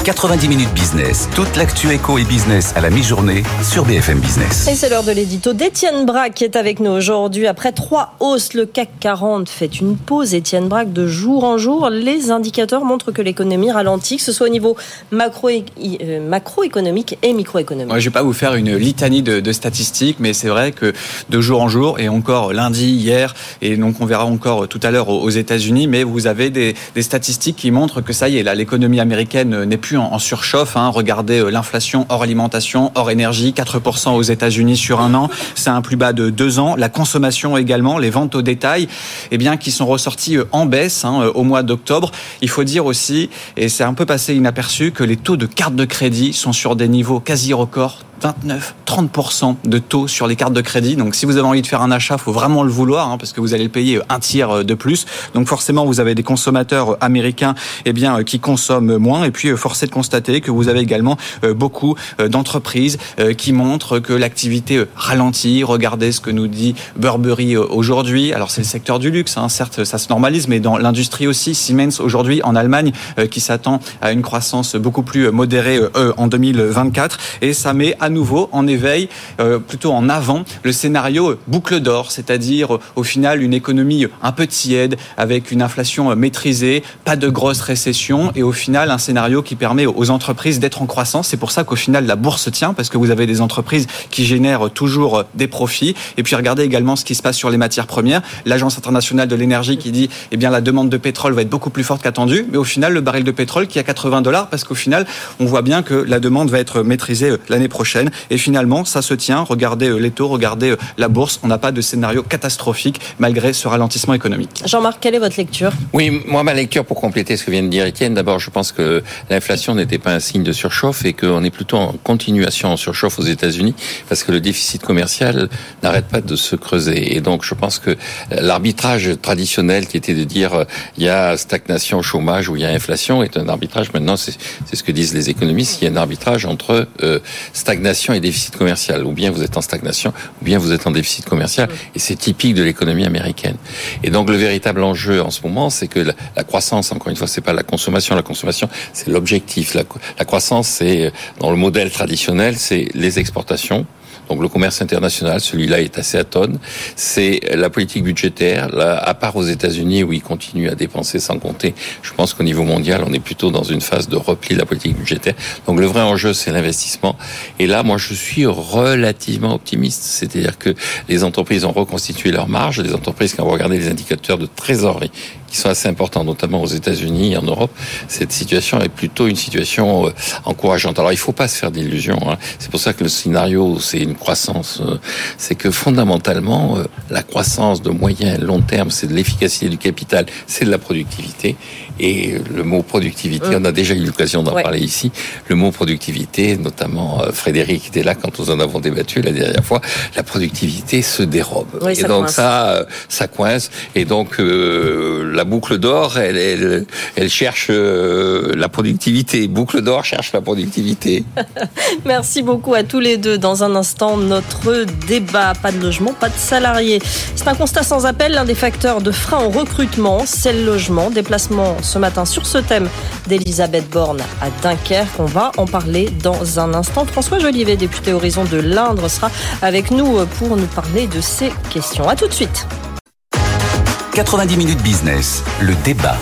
90 minutes business. Toute l'actu éco et business à la mi-journée sur BFM Business. Et c'est l'heure de l'édito d'Étienne Braque qui est avec nous aujourd'hui. Après trois hausses, le CAC 40 fait une pause. Étienne Braque, de jour en jour, les indicateurs montrent que l'économie ralentit, que ce soit au niveau euh, macroéconomique et microéconomique. Ouais, je ne vais pas vous faire une litanie de, de statistiques, mais c'est vrai que de jour en jour, et encore lundi, hier, et donc on verra encore tout à l'heure aux États-Unis, mais vous avez des, des statistiques qui montrent que ça y est, là, l'économie américaine n'est plus en, surchauffe. Hein. Regardez euh, l'inflation hors alimentation, hors énergie, 4% aux États-Unis sur un an. C'est un plus bas de deux ans. La consommation également, les ventes au détail, eh bien, qui sont ressorties euh, en baisse hein, euh, au mois d'octobre. Il faut dire aussi, et c'est un peu passé inaperçu, que les taux de carte de crédit sont sur des niveaux quasi records 29, 30% de taux sur les cartes de crédit. Donc si vous avez envie de faire un achat, faut vraiment le vouloir hein, parce que vous allez le payer un tiers de plus. Donc forcément, vous avez des consommateurs américains eh bien qui consomment moins et puis forcé constater que vous avez également beaucoup d'entreprises qui montrent que l'activité ralentit. Regardez ce que nous dit Burberry aujourd'hui. Alors c'est le secteur du luxe, hein. certes ça se normalise, mais dans l'industrie aussi, Siemens aujourd'hui en Allemagne qui s'attend à une croissance beaucoup plus modérée en 2024 et ça met à nouveau en éveil, euh, plutôt en avant, le scénario boucle d'or, c'est-à-dire au final une économie un peu tiède, avec une inflation maîtrisée, pas de grosse récession, et au final un scénario qui permet aux entreprises d'être en croissance. C'est pour ça qu'au final la bourse tient, parce que vous avez des entreprises qui génèrent toujours des profits. Et puis regardez également ce qui se passe sur les matières premières. L'Agence internationale de l'énergie qui dit, eh bien la demande de pétrole va être beaucoup plus forte qu'attendue, mais au final le baril de pétrole qui est à 80 dollars, parce qu'au final on voit bien que la demande va être maîtrisée l'année prochaine. Et finalement, ça se tient. Regardez les taux, regardez la bourse. On n'a pas de scénario catastrophique malgré ce ralentissement économique. Jean-Marc, quelle est votre lecture? Oui, moi, ma lecture, pour compléter ce que vient de dire Étienne, d'abord, je pense que l'inflation n'était pas un signe de surchauffe et qu'on est plutôt en continuation en surchauffe aux États-Unis parce que le déficit commercial n'arrête pas de se creuser. Et donc, je pense que l'arbitrage traditionnel qui était de dire il y a stagnation, chômage ou il y a inflation est un arbitrage. Maintenant, c'est ce que disent les économistes. Il y a un arbitrage entre euh, stagnation et déficit commercial. Ou bien vous êtes en stagnation, ou bien vous êtes en déficit commercial. Et c'est typique de l'économie américaine. Et donc le véritable enjeu en ce moment, c'est que la, croissance, encore une fois, c'est pas la consommation. La consommation, c'est l'objectif. La, la croissance, c'est dans le modèle traditionnel, c'est les exportations donc le commerce international, celui-là est assez atone. C'est la politique budgétaire. Là, à part aux États-Unis où ils continuent à dépenser sans compter, je pense qu'au niveau mondial, on est plutôt dans une phase de repli de la politique budgétaire. Donc le vrai enjeu, c'est l'investissement. Et là, moi, je suis relativement optimiste. C'est-à-dire que les entreprises ont reconstitué leurs marges. Les entreprises, quand vous regardez les indicateurs de trésorerie, qui sont assez importants, notamment aux États-Unis et en Europe, cette situation est plutôt une situation encourageante. Alors, il ne faut pas se faire d'illusions. Hein. C'est pour ça que le scénario, c'est une croissance, c'est que fondamentalement, la croissance de moyen et long terme, c'est de l'efficacité du capital, c'est de la productivité. Et le mot productivité, on a déjà eu l'occasion d'en parler ici. Le mot productivité, notamment Frédéric était là quand nous en avons débattu la dernière fois. La productivité se dérobe. et donc ça, ça coince. Et donc la boucle d'or, elle, elle, elle cherche la productivité. Boucle d'or cherche la productivité. Merci beaucoup à tous les deux. Dans un instant, notre débat. Pas de logement, pas de salariés. C'est un constat sans appel. L'un des facteurs de frein au recrutement, c'est le logement. Déplacement ce matin sur ce thème d'Elisabeth Borne à Dunkerque. On va en parler dans un instant. François Jolivet, député Horizon de l'Indre, sera avec nous pour nous parler de ces questions. À tout de suite. 90 minutes business, le débat.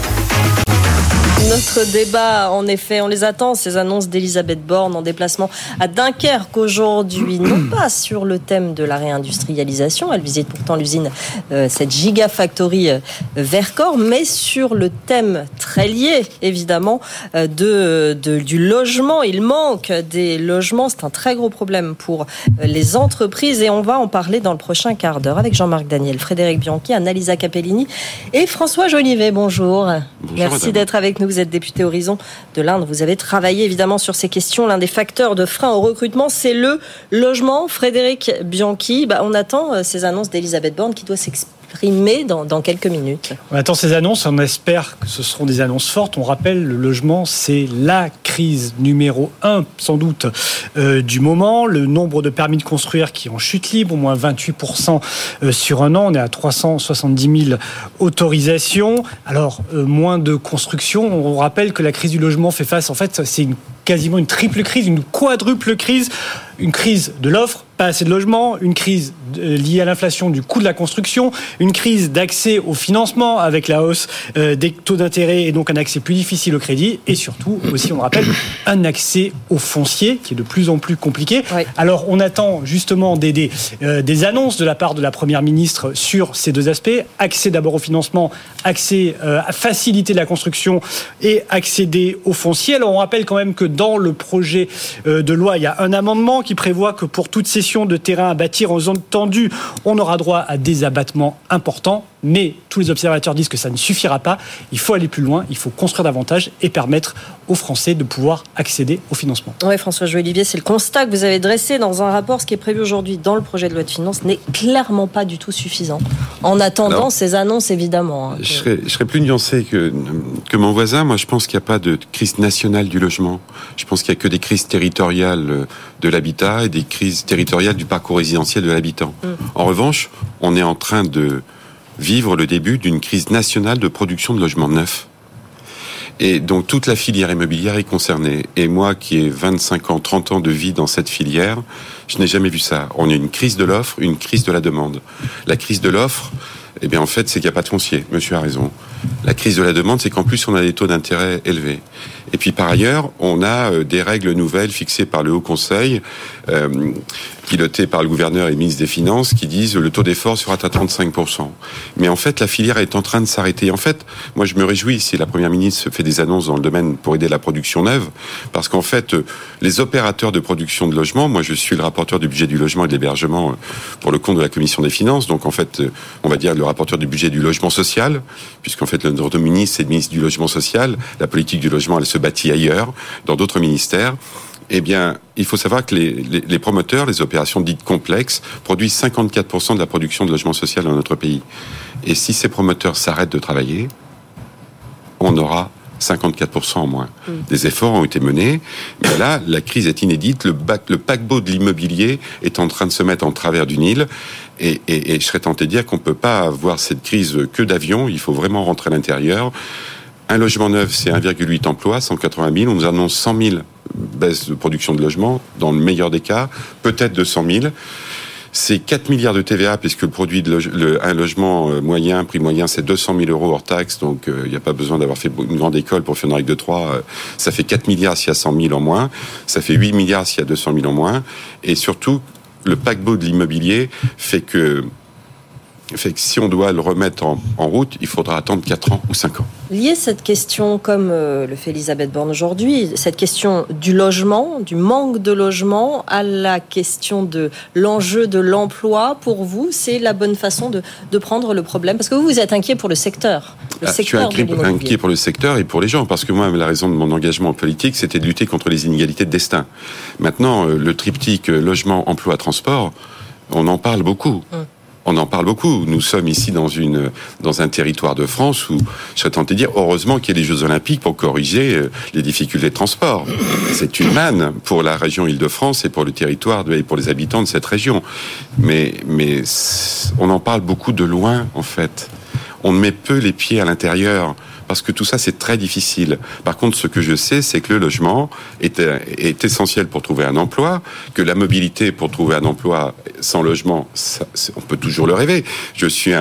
Notre débat, en effet, on les attend, ces annonces d'Elisabeth Borne en déplacement à Dunkerque aujourd'hui, non pas sur le thème de la réindustrialisation, elle visite pourtant l'usine, euh, cette gigafactory euh, Vercors, mais sur le thème très lié, évidemment, euh, de, de, du logement. Il manque des logements, c'est un très gros problème pour les entreprises et on va en parler dans le prochain quart d'heure avec Jean-Marc Daniel, Frédéric Bianchi, Annalisa Capellini et François Jolivet. Bonjour. Bonjour Merci d'être avec nous. Vous êtes député Horizon de l'Inde. Vous avez travaillé évidemment sur ces questions. L'un des facteurs de frein au recrutement, c'est le logement. Frédéric Bianchi, bah, on attend euh, ces annonces d'Elisabeth Borne qui doit dans, quelques minutes. On attend ces annonces, on espère que ce seront des annonces fortes. On rappelle, le logement, c'est la crise numéro un, sans doute, euh, du moment. Le nombre de permis de construire qui en chute libre, au moins 28% euh, sur un an. On est à 370 000 autorisations. Alors, euh, moins de construction. On rappelle que la crise du logement fait face, en fait, c'est une quasiment une triple crise, une quadruple crise, une crise de l'offre, pas assez de logements, une crise liée à l'inflation du coût de la construction, une crise d'accès au financement avec la hausse euh, des taux d'intérêt et donc un accès plus difficile au crédit et surtout aussi on rappelle un accès au foncier qui est de plus en plus compliqué. Alors on attend justement des, des, euh, des, annonces de la part de la première ministre sur ces deux aspects accès d'abord au financement, accès euh, à faciliter la construction et accéder au foncier. Alors on rappelle quand même que dans le projet de loi. Il y a un amendement qui prévoit que pour toute cession de terrain à bâtir en zone tendue, on aura droit à des abattements importants mais tous les observateurs disent que ça ne suffira pas. Il faut aller plus loin, il faut construire davantage et permettre aux Français de pouvoir accéder au financement. Oui, François Olivier, c'est le constat que vous avez dressé dans un rapport. Ce qui est prévu aujourd'hui dans le projet de loi de finances n'est clairement pas du tout suffisant. En attendant ces annonces, évidemment. Hein, je, serais, plus nuancé que, que mon voisin. Moi, je pense qu'il n'y a pas de crise nationale du logement. Je pense qu'il n'y a que des crises territoriales euh, de l'habitat et des crises territoriales du parcours résidentiel de l'habitant. Mm. En revanche, on est en train de vivre le début d'une crise nationale de production de logements neufs. Et donc toute la filière immobilière est concernée. Et moi qui ai 25 ans, 30 ans de vie dans cette filière, je n'ai jamais vu ça. On a une crise de l'offre, une crise de la demande. La crise de l'offre, eh bien en fait, c'est qu'il n'y a pas de foncier. Monsieur a raison. La crise de la demande, c'est qu'en plus on a des taux d'intérêt élevés. Et puis par ailleurs, on a euh, des règles nouvelles fixées par le Haut Conseil, euh, pilotées par le gouverneur et le ministre des Finances, qui disent le taux d'effort sera à 35%. Mais en fait, la filière est en train de s'arrêter. En fait, moi je me réjouis si la Première ministre fait des annonces dans le domaine pour aider la production neuve, parce qu'en fait, euh, les opérateurs de production de logements, moi je suis le rapporteur du budget du logement et de l'hébergement pour le compte de la Commission des Finances, donc en fait, on va dire le rapporteur du budget du logement social, puisqu'en fait, notre ministre, c'est le ministre du logement social, la politique du logement, elle se bâtit ailleurs, dans d'autres ministères. Eh bien, il faut savoir que les, promoteurs, les opérations dites complexes, produisent 54% de la production de logement social dans notre pays. Et si ces promoteurs s'arrêtent de travailler, on aura 54% en moins. Mm. Des efforts ont été menés, mais là, la crise est inédite. Le, le paquebot de l'immobilier est en train de se mettre en travers du Nil. Et, et je serais tenté de dire qu'on ne peut pas avoir cette crise que d'avions. Il faut vraiment rentrer à l'intérieur. Un logement neuf, c'est 1,8 emplois, 180 000. On nous annonce 100 000 baisses de production de logement, dans le meilleur des cas, peut-être 200 000. C'est 4 milliards de TVA, puisque le produit de le, un logement euh, moyen, prix moyen, c'est 200 000 euros hors taxe, donc euh, il n'y a pas besoin d'avoir fait une grande école pour faire une règle de 3. Euh, ça fait 4 milliards s'il y a 100 000 en moins, ça fait 8 milliards s'il y a 200 000 en moins, et surtout, le paquebot de l'immobilier fait que Fait que si on doit le remettre en, route, il faudra attendre 4 ans ou 5 ans. Lier cette question, comme euh, le fait Elisabeth Borne aujourd'hui, cette question du logement, du manque de logement, à la question de l'enjeu de l'emploi, pour vous, c'est la bonne façon de, de, prendre le problème? Parce que vous, vous êtes inquiet pour le secteur. Le ah, secteur je suis inquiet, inquiet pour le secteur et pour les gens, parce que moi, la raison de mon engagement politique, c'était de lutter contre les inégalités de destin. Maintenant, euh, le triptyque euh, logement, emploi, transport, on en parle beaucoup. Hum on en parle beaucoup. Nous sommes ici dans une dans un territoire de France où je serais tenté de dire heureusement qu'il y a les Jeux Olympiques pour corriger euh, les difficultés de transport. C'est une manne pour la région Île-de-France et pour le territoire et pour les habitants de cette région. Mais mais on en parle beaucoup de loin en fait. On met peu les pieds à l'intérieur parce que tout ça c'est très difficile. Par contre, ce que je sais, c'est que le logement est, essentiel pour trouver un emploi, que la mobilité pour trouver un emploi sans logement, on peut toujours le rêver. Je suis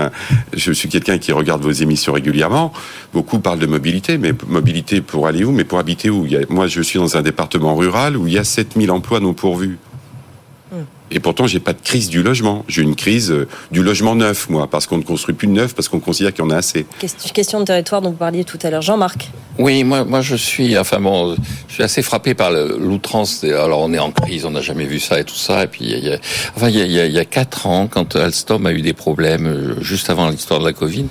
je suis quelqu'un qui regarde vos émissions régulièrement. Beaucoup parlent de mobilité, mais mobilité pour aller où Mais pour habiter où? Moi, je suis dans un département rural où il y a 7000 emplois non pourvus. Et pourtant, j'ai pas de crise du logement. J'ai une crise euh, du logement neuf, moi, parce qu'on ne construit plus de neuf, parce qu'on considère qu'il y en a assez. Question de territoire dont vous parliez tout à l'heure, Jean-Marc. Oui, moi, moi, je suis, enfin bon, je suis assez frappé par l'outrance. Alors, on est en crise, on n'a jamais vu ça et tout ça. Et puis, il y a, enfin, il y a, il y a quatre ans, quand Alstom a eu des problèmes euh, juste avant l'histoire de la Covid,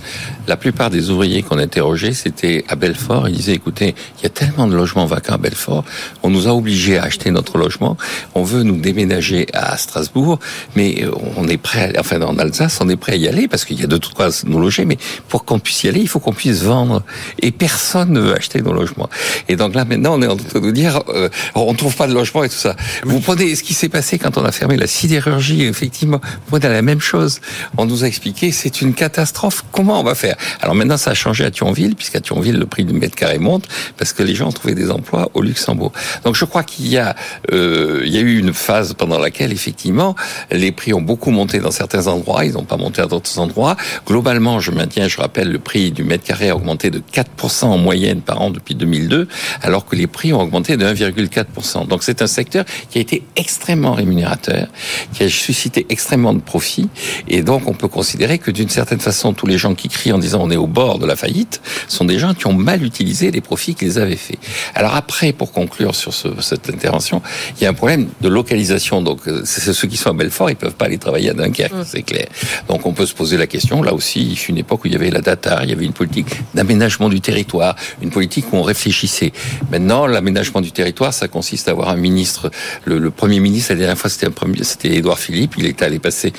la plupart des ouvriers qu'on interrogeait, c'était à Belfort. Ils disaient, écoutez, il y a tellement de logements vacants à Belfort, on nous a obligés à acheter notre logement. On veut nous déménager à Strasbourg, mais euh, on est prêt, à, enfin en Alsace, on est prêt à y aller parce qu'il y a de toute quoi nous loger, mais pour qu'on puisse y aller, il faut qu'on puisse vendre. Et personne ne veut acheter nos logements. Et donc là maintenant, on est en train de nous dire, euh, on trouve pas de logement et tout ça. Vous prenez ce qui s'est passé quand on a fermé la sidérurgie, effectivement, vous prenez la même chose. On nous a expliqué, c'est une catastrophe. Comment on va faire? Alors maintenant, ça a changé à Thionville, puisqu'à Thionville, le prix du mètre carré monte parce que les gens ont trouvé des emplois au Luxembourg. Donc je crois qu'il y a, euh, il y a eu une phase pendant laquelle effectivement effectivement, les prix ont beaucoup monté dans certains endroits, ils n'ont pas monté à d'autres endroits. Globalement, je maintiens, je rappelle, le prix du mètre carré a augmenté de 4% en moyenne par an depuis 2002, alors que les prix ont augmenté de 1,4%. Donc c'est un secteur qui a été extrêmement rémunérateur, qui a suscité extrêmement de profits, et donc on peut considérer que d'une certaine façon, tous les gens qui crient en disant on est au bord de la faillite sont des gens qui ont mal utilisé les profits qu'ils avaient faits. Alors après, pour conclure sur ce, cette intervention, il y a un problème de localisation. Donc euh, ceux qui sont à Belfort, ils peuvent pas aller travailler à Dunkerque, mm. c'est clair. Donc on peut se poser la question. Là aussi, il fut une époque où il y avait la data, il y avait une politique d'aménagement du territoire, une politique où on réfléchissait. Maintenant, l'aménagement du territoire, ça consiste à avoir un ministre. Le, premier ministre, la dernière fois, c'était Édouard Philippe. Il était allé passer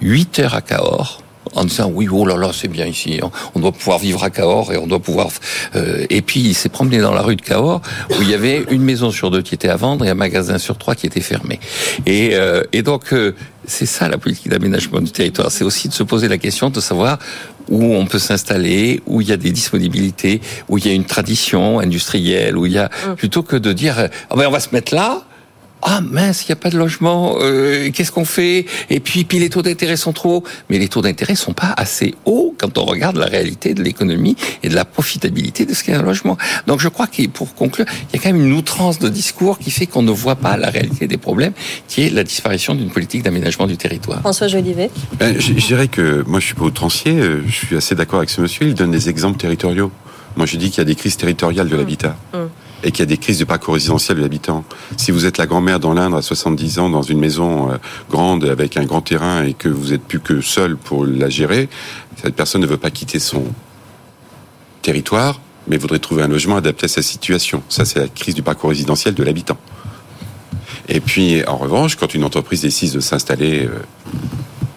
8 heures à Cahors en disant oui oh là là c'est bien ici. On doit pouvoir vivre à Cahors et on doit pouvoir euh, et puis il s'est promené dans la rue de Cahors où il y avait une maison sur deux qui était à vendre et un magasin sur trois qui était fermé. Et, euh, et donc euh, c'est ça la politique d'aménagement du territoire. C'est aussi de se poser la question de savoir où on peut s'installer, où il y a des disponibilités, où il y a une tradition industrielle, où il y a mmh. plutôt que de dire ah ben on va se mettre là ah mince, il n'y a pas de logement, euh, qu'est-ce qu'on fait? Et puis, puis les taux d'intérêt sont trop hauts. Mais les taux d'intérêt sont pas assez hauts quand on regarde la réalité de l'économie et de la profitabilité de ce qu'est un logement. Donc je crois que pour conclure, il y a quand même une outrance de discours qui fait qu'on ne voit pas la réalité des problèmes, qui est la disparition d'une politique d'aménagement du territoire. François Jolivet ben, Je dirais que moi je suis pas outrancier, euh, je suis assez d'accord avec ce monsieur, il donne des exemples territoriaux. Moi je dis qu'il y a des crises territoriales de mmh. l'habitat. Mmh et qu'il y a des crises de parcours résidentiel de l'habitant. Si vous êtes la grand-mère dans l'Indre à 70 ans dans une maison euh, grande avec un grand terrain et que vous êtes plus que seul pour la gérer, cette personne ne veut pas quitter son territoire, mais voudrait trouver un logement adapté à sa situation. Ça, c'est la crise du parcours résidentiel de l'habitant. Et puis, en revanche, quand une entreprise décide de s'installer euh,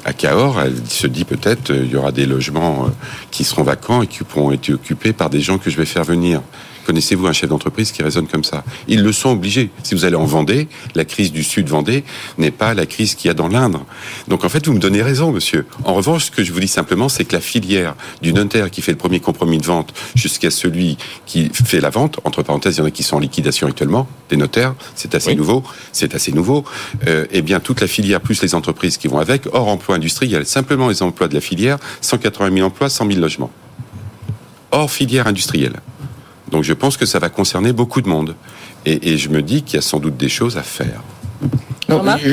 à Cahors, elle se dit peut-être euh, il y aura des logements qui seront vacants et qui pourront être occupés par des gens que je vais faire venir. Connaissez-vous un chef d'entreprise qui raisonne comme ça? Ils le sont obligés. Si vous allez en Vendée, la crise du Sud Vendée n'est pas la crise qu'il y a dans l'Indre. Donc en fait, vous me donnez raison, monsieur. En revanche, ce que je vous dis simplement, c'est que la filière du notaire qui fait le premier compromis de vente jusqu'à celui qui fait la vente, entre parenthèses, il y en a qui sont en liquidation actuellement, des notaires, c'est assez nouveau, c'est assez nouveau. Euh, eh bien, toute la filière plus les entreprises qui vont avec, hors emploi industriel, simplement les emplois de la filière, 180 000 emplois, 100 000 logements. Hors filière industrielle. Donc je pense que ça va concerner beaucoup de monde. Et, je me dis qu'il y a sans doute des choses à faire.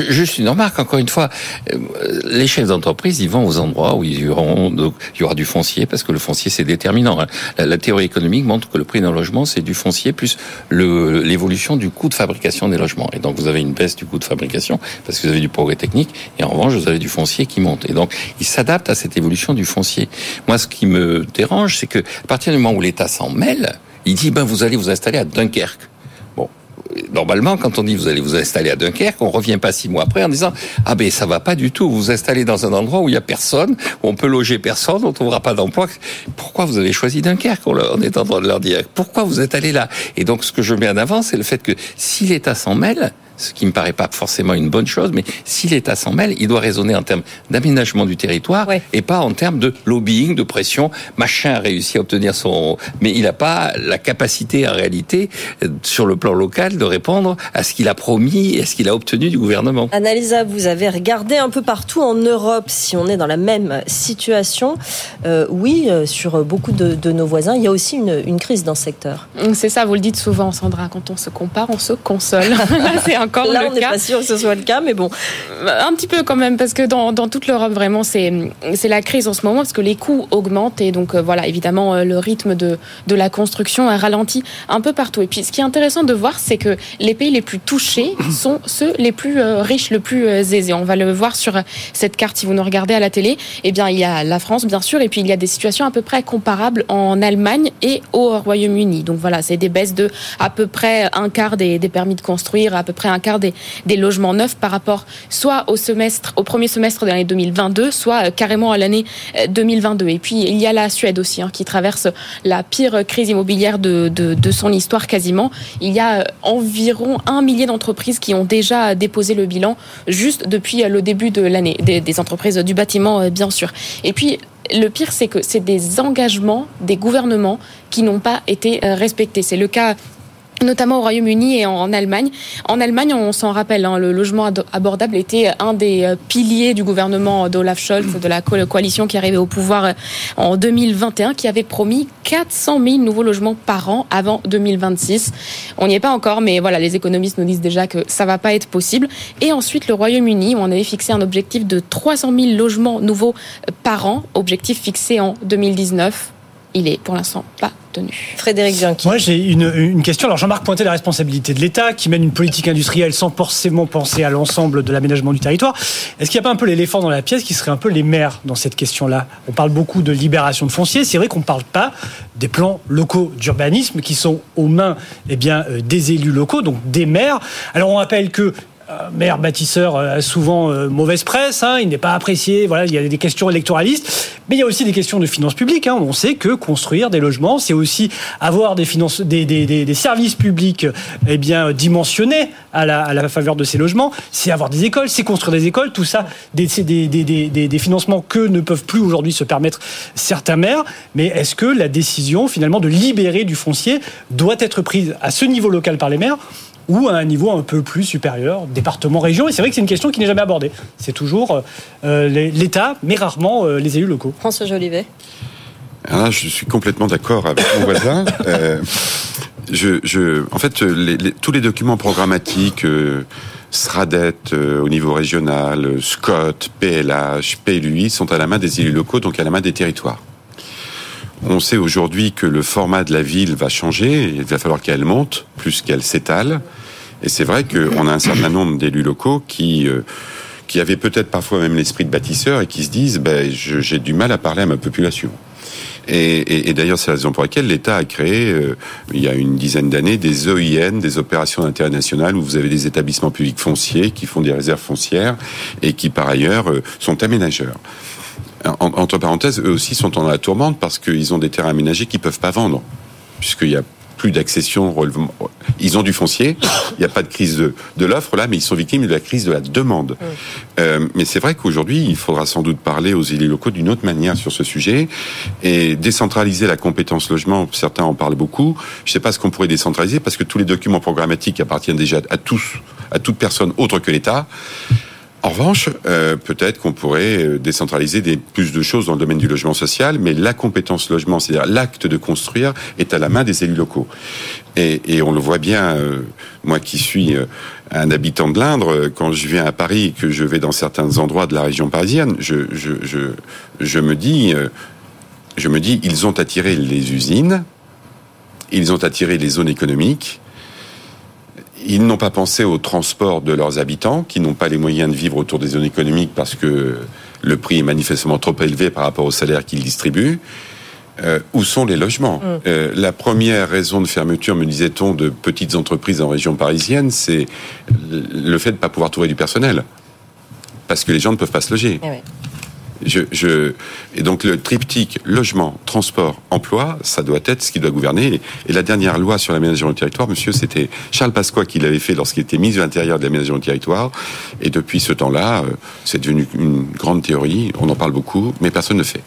juste une remarque, encore une fois, euh, les chefs d'entreprise, ils vont aux endroits où il y, aura du foncier, parce que le foncier, c'est déterminant. Hein. La, théorie économique montre que le prix d'un logement, c'est du foncier plus l'évolution du coût de fabrication des logements. Et donc, vous avez une baisse du coût de fabrication, parce que vous avez du progrès technique, et en revanche, vous avez du foncier qui monte. Et donc, ils s'adaptent à cette évolution du foncier. Moi, ce qui me dérange, c'est que à partir du moment où l'État s'en mêle, il dit, ben, vous allez vous installer à Dunkerque normalement, quand on dit vous allez vous installer à Dunkerque, on revient pas six mois après en disant ah ben ça va pas du tout. Vous vous installez dans un endroit où il y a personne, où on peut loger personne, on trouvera pas d'emploi. Pourquoi vous avez choisi Dunkerque On est en train de leur dire pourquoi vous êtes allé là? Et donc ce que je mets en avant, c'est le fait que si l'État s'en mêle, ce qui me paraît pas forcément une bonne chose, mais si l'État s'en mêle, il doit raisonner en termes d'aménagement du territoire et pas en termes de lobbying, de pression. Machin a réussi à obtenir son, mais il n'a pas la capacité en réalité sur le plan local de répondre à ce qu'il a promis et à ce qu'il a obtenu du gouvernement. Annalisa, vous avez regardé un peu partout en Europe si on est dans la même situation. Euh, oui, euh, sur beaucoup de, nos voisins, il y a aussi une, une crise dans ce secteur. C'est ça, vous le dites souvent, Sandra. Quand on se compare, on se console. c'est Là, on n'est pas sûr que ce soit le cas, mais bon. Un petit peu quand même, parce que dans, dans toute l'Europe, vraiment, c'est la crise en ce moment, parce que les coûts augmentent et donc, euh, voilà, évidemment, euh, le rythme de, de la construction a ralenti un peu partout. Et puis, ce qui est intéressant de voir, c'est que les pays les plus touchés sont ceux les plus euh, riches, le plus aisés. On va le voir sur cette carte si vous nous regardez à la télé. Eh bien, il y a la France, bien sûr, et puis il y a des situations à peu près comparables en Allemagne et au Royaume-Uni. Donc voilà, c'est des baisses de à peu près un quart des, des permis de construire, à peu près un quart des, logements neufs par rapport soit au premier semestre de l'année 2022, soit euh, carrément à l'année 2022. Euh, Et puis il y a la Suède aussi hein, qui traverse la pire crise immobilière de, son histoire quasiment. Il y a euh, environ un millier d'entreprises qui ont déjà déposé le bilan juste depuis le début de l'année, des entreprises du bâtiment bien sûr. Et puis le pire, c'est que c'est des engagements des gouvernements qui n'ont pas été respectés. C'est le cas notamment au Royaume-Uni et en Allemagne. En Allemagne, on s'en rappelle, hein, le logement abordable était un des euh, piliers du gouvernement d'Olaf Scholz, de la coalition qui arrivait au pouvoir euh, en 2021, qui avait promis 400 000 nouveaux logements par an avant 2026. On n'y est pas encore, mais voilà, les économistes nous disent déjà que ça va pas être possible. Et ensuite, le Royaume-Uni, où on avait fixé un objectif de 300 000 logements nouveaux euh, par an, objectif fixé en 2019 il est pour l'instant pas Frédéric Bianchi. Moi, j'ai une, question. Alors, Jean-Marc pointait la responsabilité de l'État qui mène une politique industrielle sans forcément penser à l'ensemble de l'aménagement du territoire. Est-ce qu'il n'y a pas un peu l'éléphant dans la pièce qui serait un peu les maires dans cette question-là? On parle beaucoup de libération de foncier. C'est vrai qu'on ne parle pas des plans locaux d'urbanisme qui sont aux mains eh bien, euh, des élus locaux, donc des maires. Alors, on rappelle que maire bâtisseur euh, a souvent euh, mauvaise presse, hein, il n'est pas apprécié, voilà, il y a des questions électoralistes, mais il y a aussi des questions de finances publiques. Hein. On sait que construire des logements, c'est aussi avoir des, finances, des, des, des, services publics eh bien, dimensionnés à la, à la faveur de ces logements, c'est avoir des écoles, c'est construire des écoles, tout ça, des, des financements que ne peuvent plus aujourd'hui se permettre certains maires. Mais est-ce que la décision finalement de libérer du foncier doit être prise à ce niveau local par les maires? Ou à un niveau un peu plus supérieur, département, région. Et c'est vrai que c'est une question qui n'est jamais abordée. C'est toujours euh, euh, l'État, mais rarement euh, les élus locaux. François Jolivet. Là, je suis complètement d'accord avec mon voisin. je, en fait, tous les documents programmatiques, SRADET au niveau régional, SCOT, PLH, PLUI, sont à la main des élus locaux, donc à la main des territoires. On sait aujourd'hui que le format de la ville va changer, il va falloir qu'elle monte plus qu'elle s'étale. Et c'est vrai qu'on a un certain nombre d'élus locaux qui euh, qui avaient peut-être parfois même l'esprit de bâtisseur et qui se disent ben, j'ai du mal à parler à ma population. Et, d'ailleurs, c'est la raison pour laquelle l'État a créé, euh, il y a une dizaine d'années, des OIN, des opérations d'intérêt national, où vous avez des établissements publics fonciers qui font des réserves foncières et qui, par ailleurs, euh, sont aménageurs entre parenthèses, eux aussi sont en la tourmente parce qu'ils ont des terrains aménagés qu'ils peuvent pas vendre, puisqu'il y a plus d'accession, ils ont du foncier, il n'y a pas de crise de, l'offre là, mais ils sont victimes de la crise de la demande. Euh, mais c'est vrai qu'aujourd'hui, il faudra sans doute parler aux élus locaux d'une autre manière sur ce sujet et décentraliser la compétence logement. Certains en parlent beaucoup. Je ne sais pas ce qu'on pourrait décentraliser parce que tous les documents programmatiques appartiennent déjà à tous, à toute personne autre que l'État. En revanche, euh, peut-être qu'on pourrait euh, décentraliser plus de choses dans le domaine du logement social, mais la compétence logement, c'est-à-dire l'acte de construire, est à la main des élus locaux. Et, on le voit bien, euh, moi qui suis un habitant de l'Indre, quand je viens à Paris et que je vais dans certains endroits de la région parisienne, je, je me dis, je me dis, ils ont attiré les usines, ils ont attiré les zones économiques, ils n'ont pas pensé au transport de leurs habitants, qui n'ont pas les moyens de vivre autour des zones économiques parce que le prix est manifestement trop élevé par rapport au salaire qu'ils distribuent. Euh, où sont les logements mm. euh, La première raison de fermeture, me disait-on, de petites entreprises en région parisienne, c'est le fait de ne pas pouvoir trouver du personnel. Parce que les gens ne peuvent pas se loger. Eh je, je, et donc le triptyque logement, transport, emploi, ça doit être ce qui doit gouverner. Et, la dernière loi sur l'aménagement du territoire, monsieur, c'était Charles Pasqua qui l'avait fait lorsqu'il était mis à l'intérieur de l'aménagement du territoire. Et depuis ce temps-là, euh, c'est devenu une grande théorie. On en parle beaucoup, mais personne ne fait.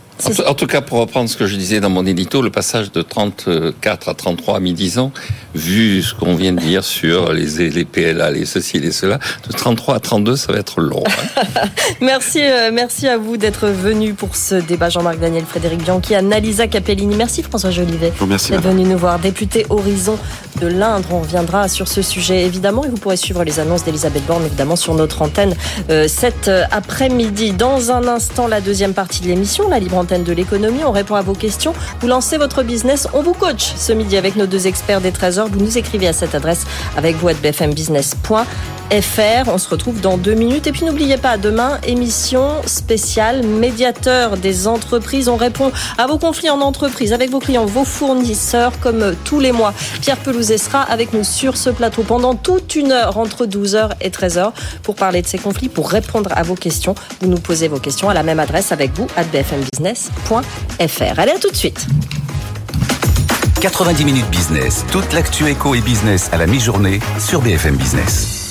En, tout cas, pour reprendre ce que je disais dans mon édito, le passage de 34 à 33 à mi-10 ans, vu ce qu'on vient de dire sur les, les PLA, les ceci, les cela, de 33 à 32, ça va être long. Hein. merci, euh, merci à vous d'être venu pour ce débat. Jean-Marc Daniel, Frédéric Bianchi, Annalisa Capellini. Merci François Jolivet d'être venu nous voir. Député Horizon de l'Indre, on reviendra sur ce sujet évidemment et vous pourrez suivre les annonces d'Elisabeth Borne évidemment sur notre antenne euh, cet euh, après-midi. Dans un instant, la deuxième partie de l'émission, la libre de l'économie. On répond à vos questions. Vous lancez votre business, on vous coach ce midi avec nos deux experts des Trésors. Vous nous écrivez à cette adresse avec vous à bfmbusiness.fr. On se retrouve dans deux minutes. Et puis n'oubliez pas, demain, émission spéciale médiateur des entreprises. On répond à vos conflits en entreprise avec vos clients, vos fournisseurs, comme tous les mois. Pierre Pelouzet sera avec nous sur ce plateau pendant toute une heure entre 12h et 13h pour parler de ces conflits, pour répondre à vos questions. Vous nous posez vos questions à la même adresse avec vous, à bfmbusiness.fr. Allez, à tout de suite. 90 minutes business, toute l'actu éco et business à la mi-journée sur BFM Business.